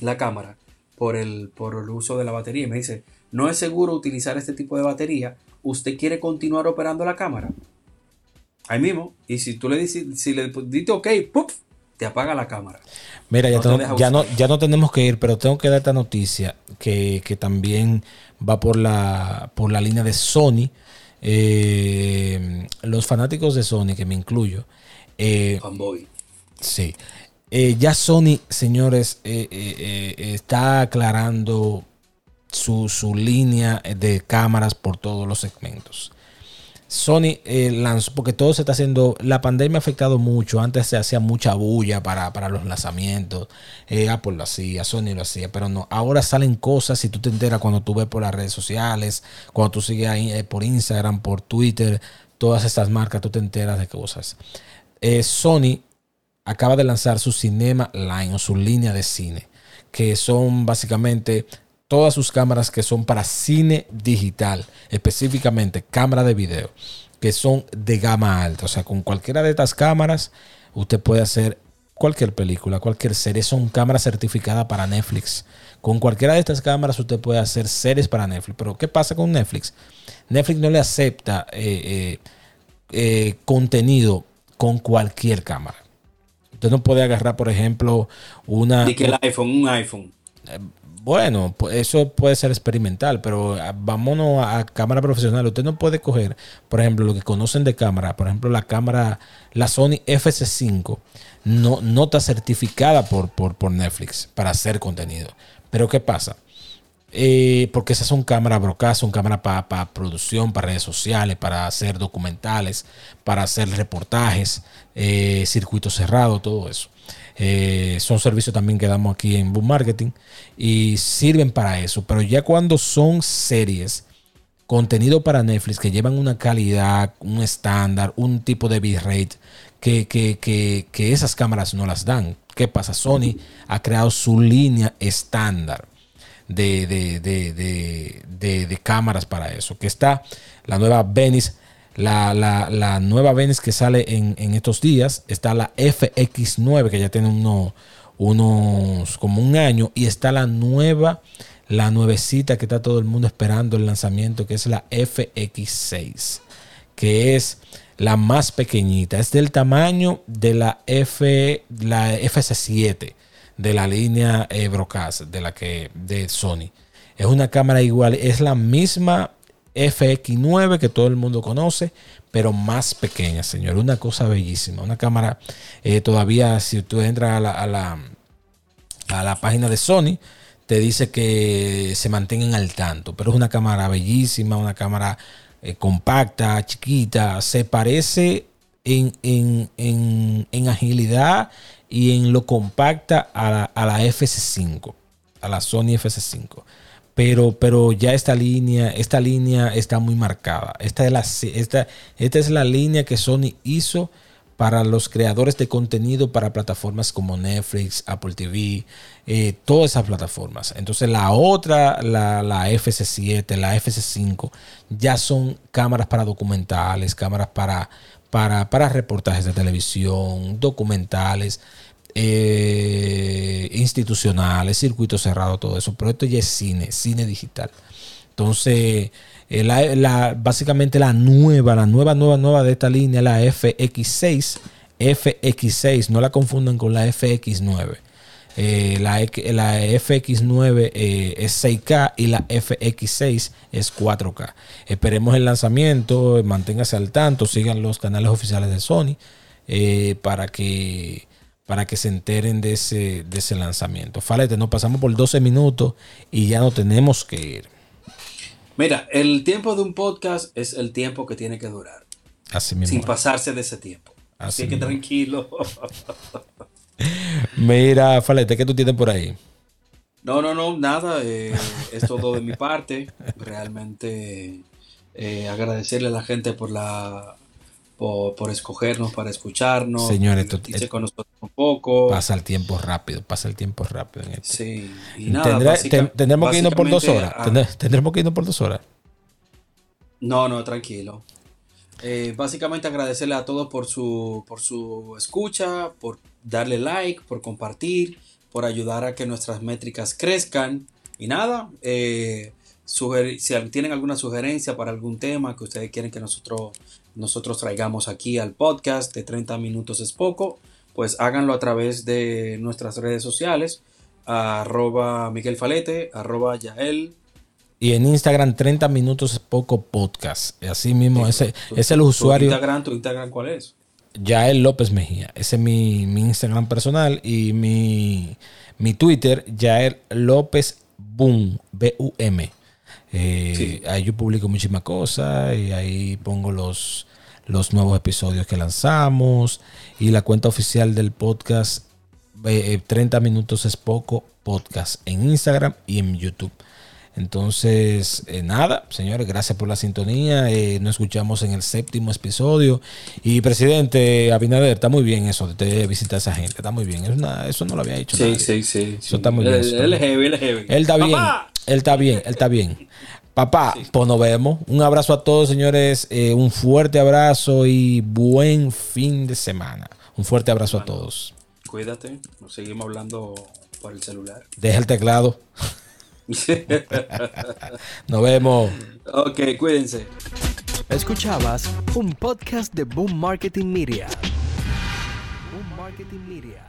la cámara por el, por el uso de la batería. Y me dice, no es seguro utilizar este tipo de batería usted quiere continuar operando la cámara. Ahí mismo. Y si tú le dices, si le dices ok, ¡puff! Te apaga la cámara. Mira, ya, no, ya, no, tenemos que ir, pero tengo que dar esta noticia que, también va por la, por la línea de Sony. Eh, los fanáticos de Sony, que me incluyo. Eh, sí. Eh, ya Sony, señores, está aclarando su, línea de cámaras por todos los segmentos. Sony eh, lanzó, porque todo se está haciendo, la pandemia ha afectado mucho, antes se hacía mucha bulla para, los lanzamientos, eh, Apple lo hacía, Sony lo hacía, pero no, ahora salen cosas, si tú te enteras cuando tú ves por las redes sociales, cuando tú sigues ahí eh, por Instagram, por Twitter, todas estas marcas, tú te enteras de cosas. Sony acaba de lanzar su Cinema Line o su línea de cine, que son básicamente todas sus cámaras que son para cine digital, específicamente cámara de video, que son de gama alta. O sea, con cualquiera de estas cámaras usted puede hacer cualquier película, cualquier serie, son cámaras certificadas para Netflix. Con cualquiera de estas cámaras usted puede hacer series para Netflix. Pero ¿qué pasa con Netflix? Netflix no le acepta eh, eh, eh, contenido con cualquier cámara. Usted no puede agarrar, por ejemplo, una... Y que el iPhone, un iPhone. Bueno, eso puede ser experimental, pero ah, vámonos a cámara profesional. Usted no puede coger, por ejemplo, lo que conocen de cámara, por ejemplo, la cámara, la Sony FS5, no, no está certificada por, por, por Netflix para hacer contenido. Pero ¿qué pasa? Eh, porque esas son cámaras brocas, son cámaras para producción, para redes sociales, para hacer documentales, para hacer reportajes, eh, circuito cerrado, todo eso. Eh, son servicios también que damos aquí en Boom Marketing y sirven para eso. Pero ya cuando son series, contenido para Netflix que llevan una calidad, un estándar, un tipo de bitrate que esas cámaras no las dan. ¿Qué pasa? Sony ha creado su línea estándar de, de, cámaras para eso. Que está la nueva Venice, la, nueva Venice que sale en, estos días. Está la FX9 que ya tiene uno, unos como un año. Y está la nueva, la nuevecita que está todo el mundo esperando el lanzamiento, que es la FX6. Que es la más pequeñita. Es del tamaño de la F, la FS7 de la línea eh, de la que de Sony. Es una cámara igual, es la misma FX9 que todo el mundo conoce, pero más pequeña, señor. Una cosa bellísima. Una cámara eh, todavía, si tú entras a la, a la, a la página de Sony, te dice que se mantengan al tanto, pero es una cámara bellísima, una cámara eh, compacta, chiquita, se parece en, en, agilidad y en lo compacta a la, a la FS5, a la Sony FS5. Pero, pero, ya esta línea, esta línea está muy marcada. Esta es, la, esta, esta es la línea que Sony hizo para los creadores de contenido para plataformas como Netflix, Apple TV, eh, todas esas plataformas. Entonces la otra, la, la FS7, la FS5, ya son cámaras para documentales, cámaras para, para, para reportajes de televisión, documentales. Eh, institucionales, circuito cerrado, todo eso. Pero esto ya es cine, cine digital. Entonces, eh, la, básicamente la nueva, la nueva, nueva, nueva de esta línea, la FX6. FX6, no la confundan con la FX9. Eh, la, la, FX9 eh, es 6K y la FX6 es 4K. Esperemos el lanzamiento, manténgase al tanto, sigan los canales oficiales de Sony para que para que se enteren de ese, de ese lanzamiento. Falete, nos pasamos por 12 minutos y ya no tenemos que ir. Mira, el tiempo de un podcast es el tiempo que tiene que durar. Así mismo. Sin pasarse de ese tiempo. Así, que tranquilo. Mira, Falete, ¿qué tú tienes por ahí? No, no, no, nada. Eh, es todo de mi parte. Realmente eh, agradecerle a la gente por la por, escogernos, para escucharnos. Señores, esto, con nosotros un poco. Pasa el tiempo rápido, pasa el tiempo rápido en esto. Sí, y nada, tendremos que irnos por dos horas. tendremos que irnos por dos horas. No, no, tranquilo. Eh, básicamente agradecerle a todos por su, por su escucha, por darle like, por compartir, por ayudar a que nuestras métricas crezcan. Y nada, eh, si tienen alguna sugerencia para algún tema que ustedes quieren que nosotros, nosotros traigamos aquí al podcast de 30 minutos es poco, pues háganlo a través de nuestras redes sociales, arroba Miguel Falete, arroba Yael. Y en Instagram 30 minutos es poco podcast. Así mismo, ese es el usuario. ¿Tu Instagram, ¿Tu Instagram cuál es? Yael López Mejía. Ese es mi, Instagram personal y mi, mi Twitter, Yael López Boom, B-U-M. Eh, ahí yo publico muchísimas cosas y ahí pongo los, los nuevos episodios que lanzamos y la cuenta oficial del podcast 30 eh, minutos es poco podcast en Instagram y en YouTube. Entonces, eh, nada, señores, gracias por la sintonía. nos escuchamos en el séptimo episodio. Y presidente Abinader, está muy bien eso de visitar a esa gente. Está muy bien. eso no lo había hecho. Sí, sí, sí. Eso está muy bien. Él, es heavy, él es heavy. Él está bien. Él está bien, él está bien. Papá, pues nos vemos. Un abrazo a todos, señores. Eh, un fuerte abrazo y buen fin de semana. Un fuerte abrazo a todos. Cuídate. Nos seguimos hablando por el celular. Deja el teclado. Nos vemos. Ok, cuídense. Escuchabas un podcast de Boom Marketing Media. Boom Marketing Media.